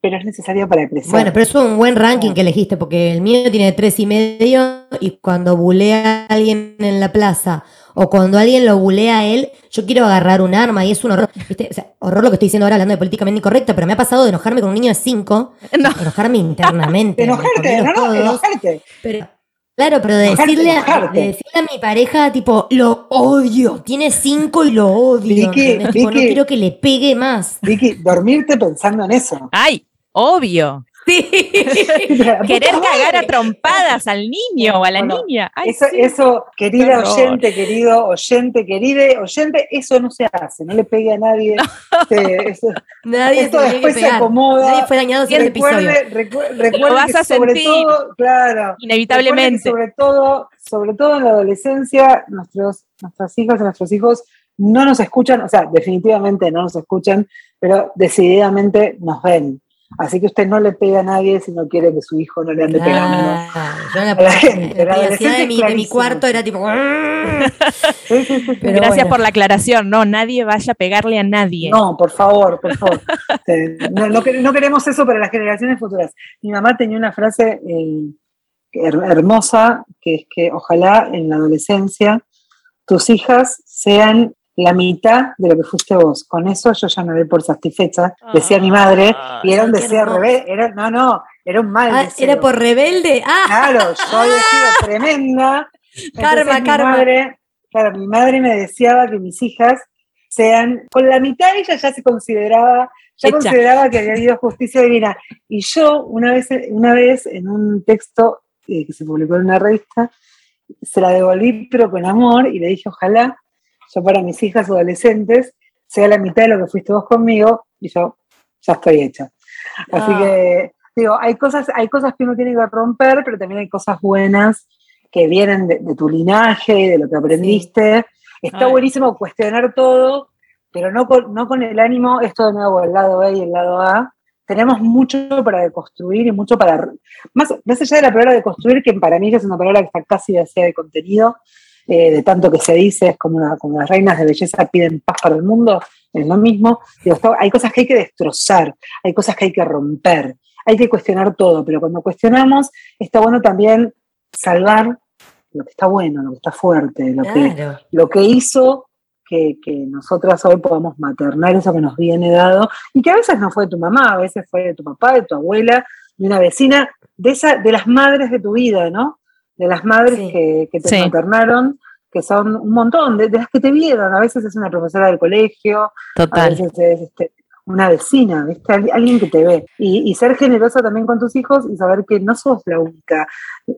Speaker 5: pero es necesaria para crecer.
Speaker 4: Bueno, pero es un buen ranking que elegiste, porque el mío tiene tres y medio, y cuando bulea a alguien en la plaza, o cuando alguien lo bulea a él, yo quiero agarrar un arma y es un horror. ¿viste? O sea, horror lo que estoy diciendo ahora hablando de políticamente incorrecta, pero me ha pasado de enojarme con un niño de cinco, enojarme internamente.
Speaker 5: enojarte, no, no, enojarte.
Speaker 4: Pero Claro, pero decirle a, decirle a mi pareja, tipo, lo odio, tiene cinco y lo odio. Vicky, no quiero que le pegue más.
Speaker 5: Vicky, dormirte pensando en eso.
Speaker 1: ¡Ay! Obvio.
Speaker 4: Sí.
Speaker 1: Querer cagar a trompadas al niño o a la
Speaker 5: Bueno,
Speaker 1: niña. Ay,
Speaker 5: Eso,
Speaker 1: sí.
Speaker 5: eso, querida oyente, querido oyente, querida oyente, eso no se hace, no le pegue a nadie. Este, eso-
Speaker 4: Nadie
Speaker 5: Esto
Speaker 4: se
Speaker 5: después se acomoda.
Speaker 4: Nadie fue dañado en este episodio.
Speaker 5: recuerde, recu- recuerde
Speaker 1: vas
Speaker 5: que
Speaker 1: a
Speaker 5: sobre
Speaker 1: sentir.
Speaker 5: todo, claro,
Speaker 1: Inevitablemente.
Speaker 5: sobre todo, sobre todo en la adolescencia, nuestros, nuestras hijas y nuestros hijos no nos escuchan, o sea, definitivamente no nos escuchan, pero decididamente nos ven. Así que usted no le pega a nadie si no quiere que su hijo no le ande pegando.
Speaker 4: Yo la,
Speaker 5: A la gente,
Speaker 4: en la de mi, de cuarto era tipo.
Speaker 5: Sí, sí, sí, sí.
Speaker 4: Pero
Speaker 1: Gracias
Speaker 4: bueno.
Speaker 1: por la aclaración. No, nadie vaya a pegarle a nadie.
Speaker 5: No, por favor, por favor. No, no quer- no queremos eso para las generaciones futuras. Mi mamá tenía una frase eh, her- hermosa, que es que ojalá en la adolescencia tus hijas sean la mitad de lo que fuiste vos. Con eso yo ya me doy por satisfecha, decía mi madre, y era un deseo rebelde, era, no, no, era un mal
Speaker 4: Ah,
Speaker 5: deseo.
Speaker 4: era por rebelde. Ah,
Speaker 5: Claro, yo había sido tremenda.
Speaker 4: Karma,
Speaker 5: Entonces,
Speaker 4: karma.
Speaker 5: Madre, claro, mi madre me deseaba que mis hijas sean, con la mitad ella ya se consideraba, ya
Speaker 1: Hecha.
Speaker 5: consideraba que había habido justicia divina. Y yo una vez, una vez en un texto eh, que se publicó en una revista, se la devolví pero con amor y le dije, ojalá yo para mis hijas adolescentes sea la mitad de lo que fuiste vos conmigo y yo ya estoy hecha. Así
Speaker 4: Ah.
Speaker 5: que, digo, hay cosas, hay cosas que uno tiene que romper, pero también hay cosas buenas que vienen de, de tu linaje, de lo que aprendiste. Está
Speaker 1: Ay.
Speaker 5: buenísimo cuestionar todo, pero no con, no con el ánimo, esto de nuevo, el lado B y el lado A. Tenemos mucho para deconstruir y mucho para. Más, más allá de la palabra deconstruir, que para mí es una palabra que está casi vacía de contenido, eh, de tanto que se dice, es como, una- como las reinas de belleza piden paz para el mundo, es lo mismo. Digo, está- hay cosas que hay que destrozar, hay cosas que hay que romper, hay que cuestionar todo, pero cuando cuestionamos, está bueno también salvar lo que está bueno, lo que está fuerte, lo que, lo que hizo que, que nosotras hoy podamos maternar eso que nos viene dado, y que a veces no fue de tu mamá, a veces fue de tu papá, de tu abuela, de una vecina, de, esa, de las madres de tu vida, ¿no? De las madres
Speaker 4: Sí.
Speaker 5: que, que te
Speaker 1: Sí.
Speaker 5: maternaron, que son un montón, de, de las que te vieron, a veces es una profesora del colegio, a veces es este, una vecina, ¿viste? Al- Alguien que te ve. Y, y ser generosa también con tus hijos y saber que no sos la única,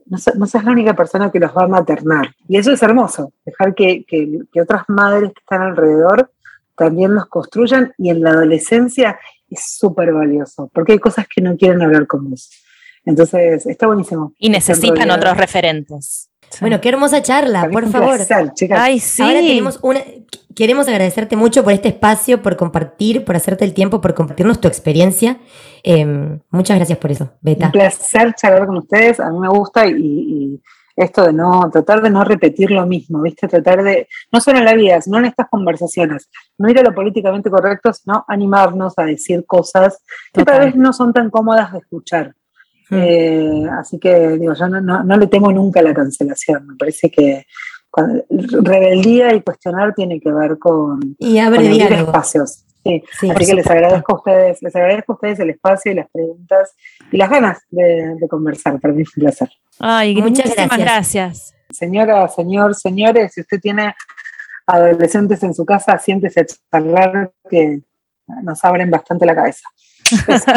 Speaker 5: no, so- no sos la única persona que los va a maternar. Y eso es hermoso, dejar que, que- que otras madres que están alrededor también los construyan y en la adolescencia es súper valioso, porque hay cosas que no quieren hablar con vos. Entonces, está buenísimo.
Speaker 1: Y necesitan otros referentes. Sí.
Speaker 4: Bueno, qué hermosa charla, por favor.
Speaker 5: placer, chicas.
Speaker 1: Ay, sí.
Speaker 4: Ahora tenemos una. Queremos agradecerte mucho por este espacio, por compartir, por hacerte el tiempo, por compartirnos tu experiencia. Eh, muchas gracias por eso, Beta.
Speaker 5: Un placer charlar con ustedes, a mí me gusta y, y esto de no, tratar de no repetir lo mismo, ¿viste? Tratar de, no solo en la vida, sino en estas conversaciones, no ir a lo políticamente correcto, sino animarnos a decir cosas que tal vez no son tan cómodas de escuchar. Eh, así que, digo, yo no, no, no le temo nunca a la cancelación, me parece que cuando- rebeldía y cuestionar tiene que ver con,
Speaker 4: Y
Speaker 5: con abrir espacios. Sí.
Speaker 4: Sí,
Speaker 5: Así que les agradezco a ustedes, les agradezco a ustedes el espacio y las preguntas y las ganas de, de conversar. Para mí es un placer.
Speaker 1: Ay,
Speaker 4: Muchas
Speaker 1: muchísimas
Speaker 4: gracias.
Speaker 1: gracias.
Speaker 5: Señora, señor, señores, si usted tiene adolescentes en su casa, siéntese a charlar que nos abren bastante la cabeza.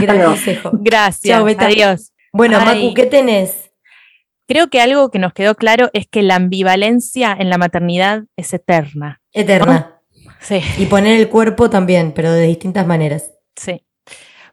Speaker 4: Gran consejo.
Speaker 1: Gracias.
Speaker 4: Chao, Beta.
Speaker 1: Adiós.
Speaker 4: Bueno,
Speaker 1: Ay.
Speaker 4: Macu, ¿qué tenés?
Speaker 1: Creo que algo que nos quedó claro es que la ambivalencia en la maternidad es eterna.
Speaker 4: Eterna.
Speaker 1: Sí,
Speaker 4: Y poner el cuerpo también, pero de distintas maneras.
Speaker 1: sí.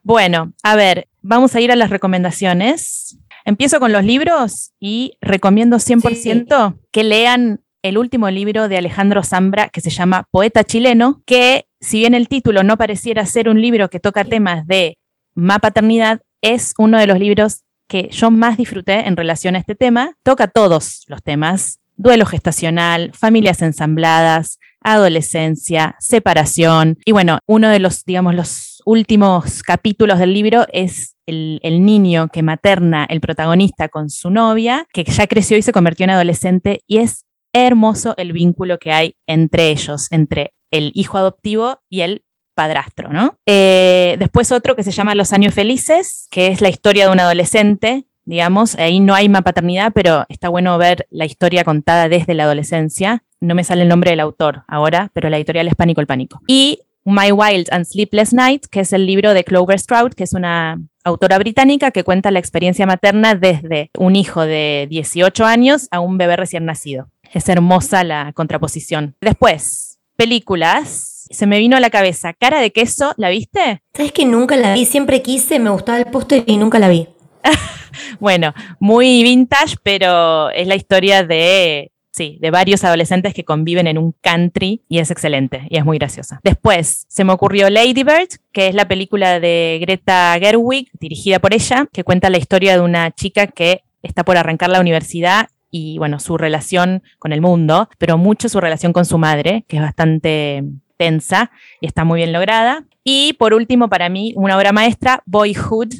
Speaker 1: Bueno, a ver, vamos a ir a las recomendaciones. Empiezo con los libros y recomiendo 100% que lean el último libro de Alejandro Zambra que se llama Poeta chileno, que si bien el título no pareciera ser un libro que toca temas de ma paternidad, es uno de los libros que yo más disfruté en relación a este tema. Toca todos los temas, duelo gestacional, familias ensambladas, adolescencia, separación. Y bueno, uno de los, digamos, los últimos capítulos del libro es el, el niño que materna el protagonista con su novia, que ya creció y se convirtió en adolescente, y es hermoso el vínculo que hay entre ellos, entre el hijo adoptivo y el padrastro, ¿no? Eh, después otro que se llama Los años felices, que es la historia de un adolescente, digamos, ahí no hay más paternidad, pero está bueno ver la historia contada desde la adolescencia. No me sale el nombre del autor ahora, pero la editorial es Pánico el Pánico. Y My Wild and Sleepless Night, que es el libro de Clover Stroud, que es una autora británica que cuenta la experiencia materna desde un hijo de 18 años a un bebé recién nacido. Es hermosa la contraposición. Después, películas. Se me vino a la cabeza Cara de queso, ¿la viste?
Speaker 4: ¿Sabes que nunca la vi? Siempre quise, me gustaba el póster y nunca la vi.
Speaker 1: bueno, muy vintage, pero es la historia de Sí, de varios adolescentes que conviven en un country y es excelente y es muy graciosa. Después se me ocurrió Lady Bird, que es la película de Greta Gerwig, dirigida por ella, que cuenta la historia de una chica que está por arrancar la universidad y bueno, su relación con el mundo, pero mucho su relación con su madre, que es bastante tensa y está muy bien lograda. Y por último, para mí, una obra maestra, Boyhood,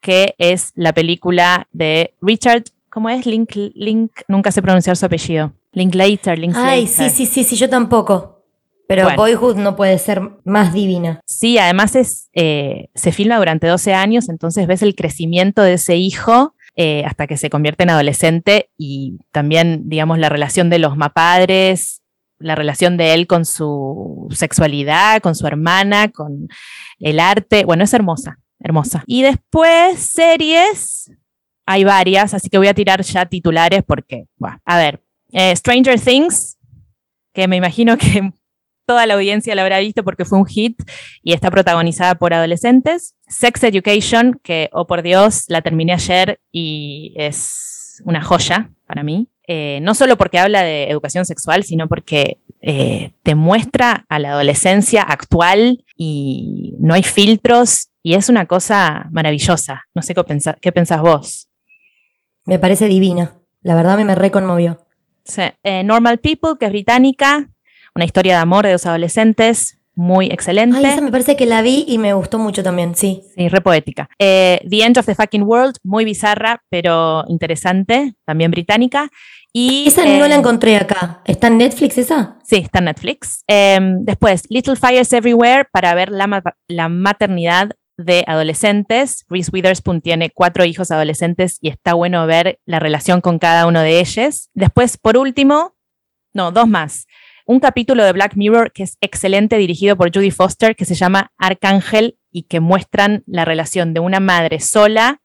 Speaker 1: que es la película de Richard ¿Cómo es? Link, Link, nunca sé pronunciar su apellido. Linklater, Linklater.
Speaker 4: Ay, sí, sí, sí, sí, yo tampoco. Pero Boyhood no puede ser más divina.
Speaker 1: Sí, además es, eh, se filma durante 12 años, entonces ves el crecimiento de ese hijo eh, hasta que se convierte en adolescente y también, digamos, la relación de los mapadres, la relación de él con su sexualidad, con su hermana, con el arte. Bueno, es hermosa, hermosa. Y después series, hay varias, así que voy a tirar ya titulares porque, bueno, a ver, eh, Stranger Things, que me imagino que toda la audiencia la habrá visto porque fue un hit y está protagonizada por adolescentes. Sex Education, que, oh por Dios, la terminé ayer y es una joya para mí. Eh, no solo porque habla de educación sexual, sino porque eh, te muestra a la adolescencia actual y no hay filtros y es una cosa maravillosa. No sé qué, qué pensás vos.
Speaker 4: Me parece divina. La verdad me, me reconmovió.
Speaker 1: Sí. Eh, Normal People, que es británica, una historia de amor de dos adolescentes, muy excelente.
Speaker 4: Ay, esa me parece que la vi y me gustó mucho también, sí.
Speaker 1: Sí, re poética. Eh, the End of the Fucking World, muy bizarra, pero interesante, también británica. Y,
Speaker 4: esa no la eh, encontré acá. ¿Está en Netflix esa?
Speaker 1: Sí, está en Netflix. después, Little Fires Everywhere para ver la, la maternidad de adolescentes. Reese Witherspoon tiene cuatro hijos adolescentes y está bueno ver la relación con cada uno de ellos. Después, por último, no, dos más. Un capítulo de Black Mirror que es excelente, dirigido por Judy Foster, que se llama Arcángel y que muestran la relación de una madre sola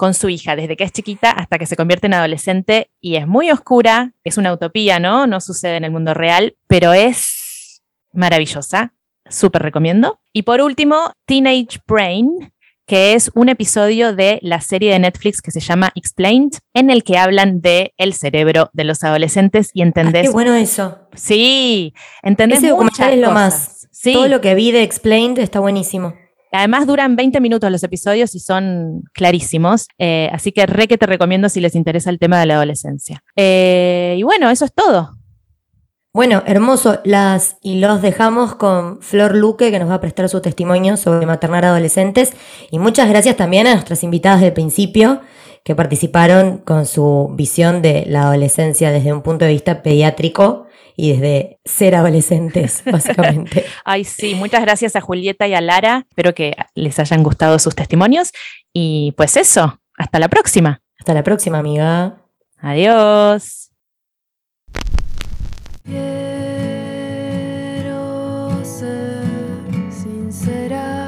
Speaker 1: con su hija, desde que es chiquita hasta que se convierte en adolescente y es muy oscura, es una utopía, ¿no? No sucede en el mundo real, pero es maravillosa súper recomiendo. Y por último, Teenage Brain, que es un episodio de la serie de Netflix que se llama Explained, en el que hablan de el cerebro de los adolescentes y entendés.
Speaker 4: Ah, qué bueno eso.
Speaker 1: Sí, entendés
Speaker 4: Ese documental es lo más. Sí. Todo lo que vi de Explained está buenísimo.
Speaker 1: Además duran 20 minutos los episodios y son clarísimos, eh, así que re que te recomiendo si les interesa el tema de la adolescencia. Eh, y bueno, eso es todo.
Speaker 4: Bueno, hermoso. Las y los dejamos con Flor Luque, que nos va a prestar su testimonio sobre maternar adolescentes. Y muchas gracias también a nuestras invitadas del principio, que participaron con su visión de la adolescencia desde un punto de vista pediátrico y desde ser adolescentes, básicamente.
Speaker 1: Ay, sí, muchas gracias a Julieta y a Lara. Espero que les hayan gustado sus testimonios. Y pues eso, hasta la próxima.
Speaker 4: Hasta la próxima, amiga.
Speaker 1: Adiós.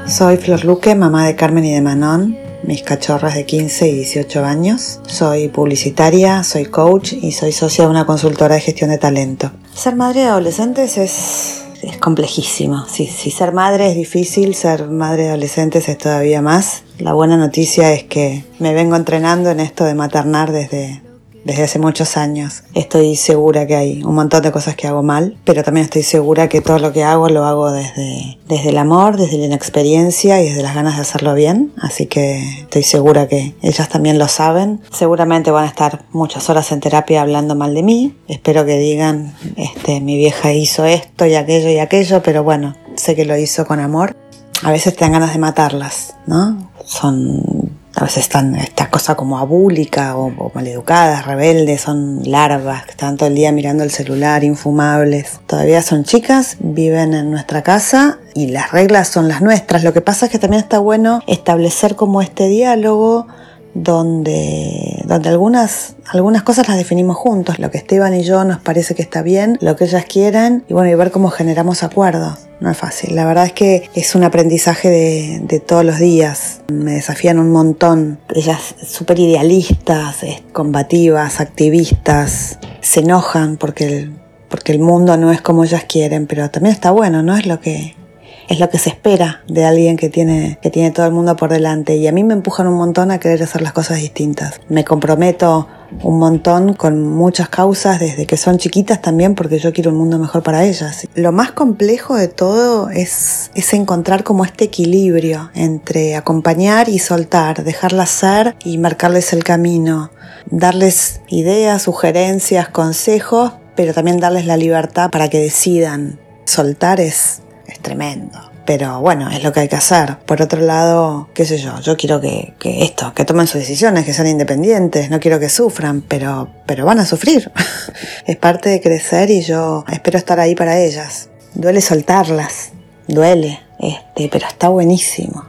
Speaker 6: Soy Flor Luque, mamá de Carmen y de Manon, mis cachorras de 15 y 18 años. Soy publicitaria, soy coach y soy socia de una consultora de gestión de talento. Ser madre de adolescentes es, es complejísimo. Si, si ser madre es difícil, ser madre de adolescentes es todavía más. La buena noticia es que me vengo entrenando en esto de maternar desde, desde hace muchos años. Estoy segura que hay un montón de cosas que hago mal, pero también estoy segura que todo lo que hago lo hago desde, desde el amor, desde la inexperiencia y desde las ganas de hacerlo bien. Así que estoy segura que ellas también lo saben. Seguramente van a estar muchas horas en terapia hablando mal de mí. Espero que digan, este, mi vieja hizo esto y aquello y aquello, pero bueno, sé que lo hizo con amor. A veces te dan ganas de matarlas, ¿no? Son a veces están esta cosa como abúlica o, maleducadas, rebeldes, son larvas que están todo el día mirando el celular, infumables. Todavía son chicas, viven en nuestra casa y las reglas son las nuestras. Lo que pasa es que también está bueno establecer como este diálogo donde, donde algunas, algunas cosas las definimos juntos. Lo que Esteban y yo nos parece que está bien, lo que ellas quieren y bueno, y ver cómo generamos acuerdos. No es fácil. La verdad es que es un aprendizaje de, todos los días. Me desafían un montón. Ellas súper idealistas, combativas, activistas, se enojan porque el, porque el mundo no es como ellas quieren, pero también está bueno, ¿no? Es lo que, es lo que se espera de alguien que tiene, que tiene todo el mundo por delante. Y a mí me empujan un montón a querer hacer las cosas distintas. Me comprometo un montón con muchas causas desde que son chiquitas también porque yo quiero un mundo mejor para ellas. Lo más complejo de todo es, es encontrar como este equilibrio entre acompañar y soltar, dejarlas ser y marcarles el camino, darles ideas, sugerencias, consejos, pero también darles la libertad para que decidan. Soltar es, tremendo. Pero bueno, es lo que hay que hacer. Por otro lado, qué sé yo, yo quiero que, que esto, que tomen sus decisiones, que sean independientes, no quiero que sufran, pero, pero van a sufrir. es parte de crecer y yo espero estar ahí para ellas. Duele soltarlas, duele, este, pero está buenísimo.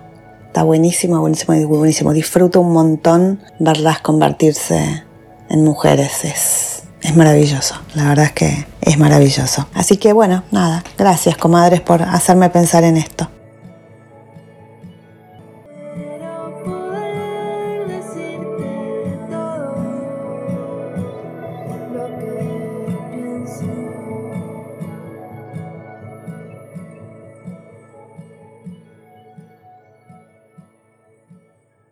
Speaker 6: Está buenísimo, buenísimo, buenísimo. Disfruto un montón verlas convertirse en mujeres. Es, es maravilloso, la verdad es que es maravilloso. Así que bueno, nada, gracias comadres por hacerme pensar en esto.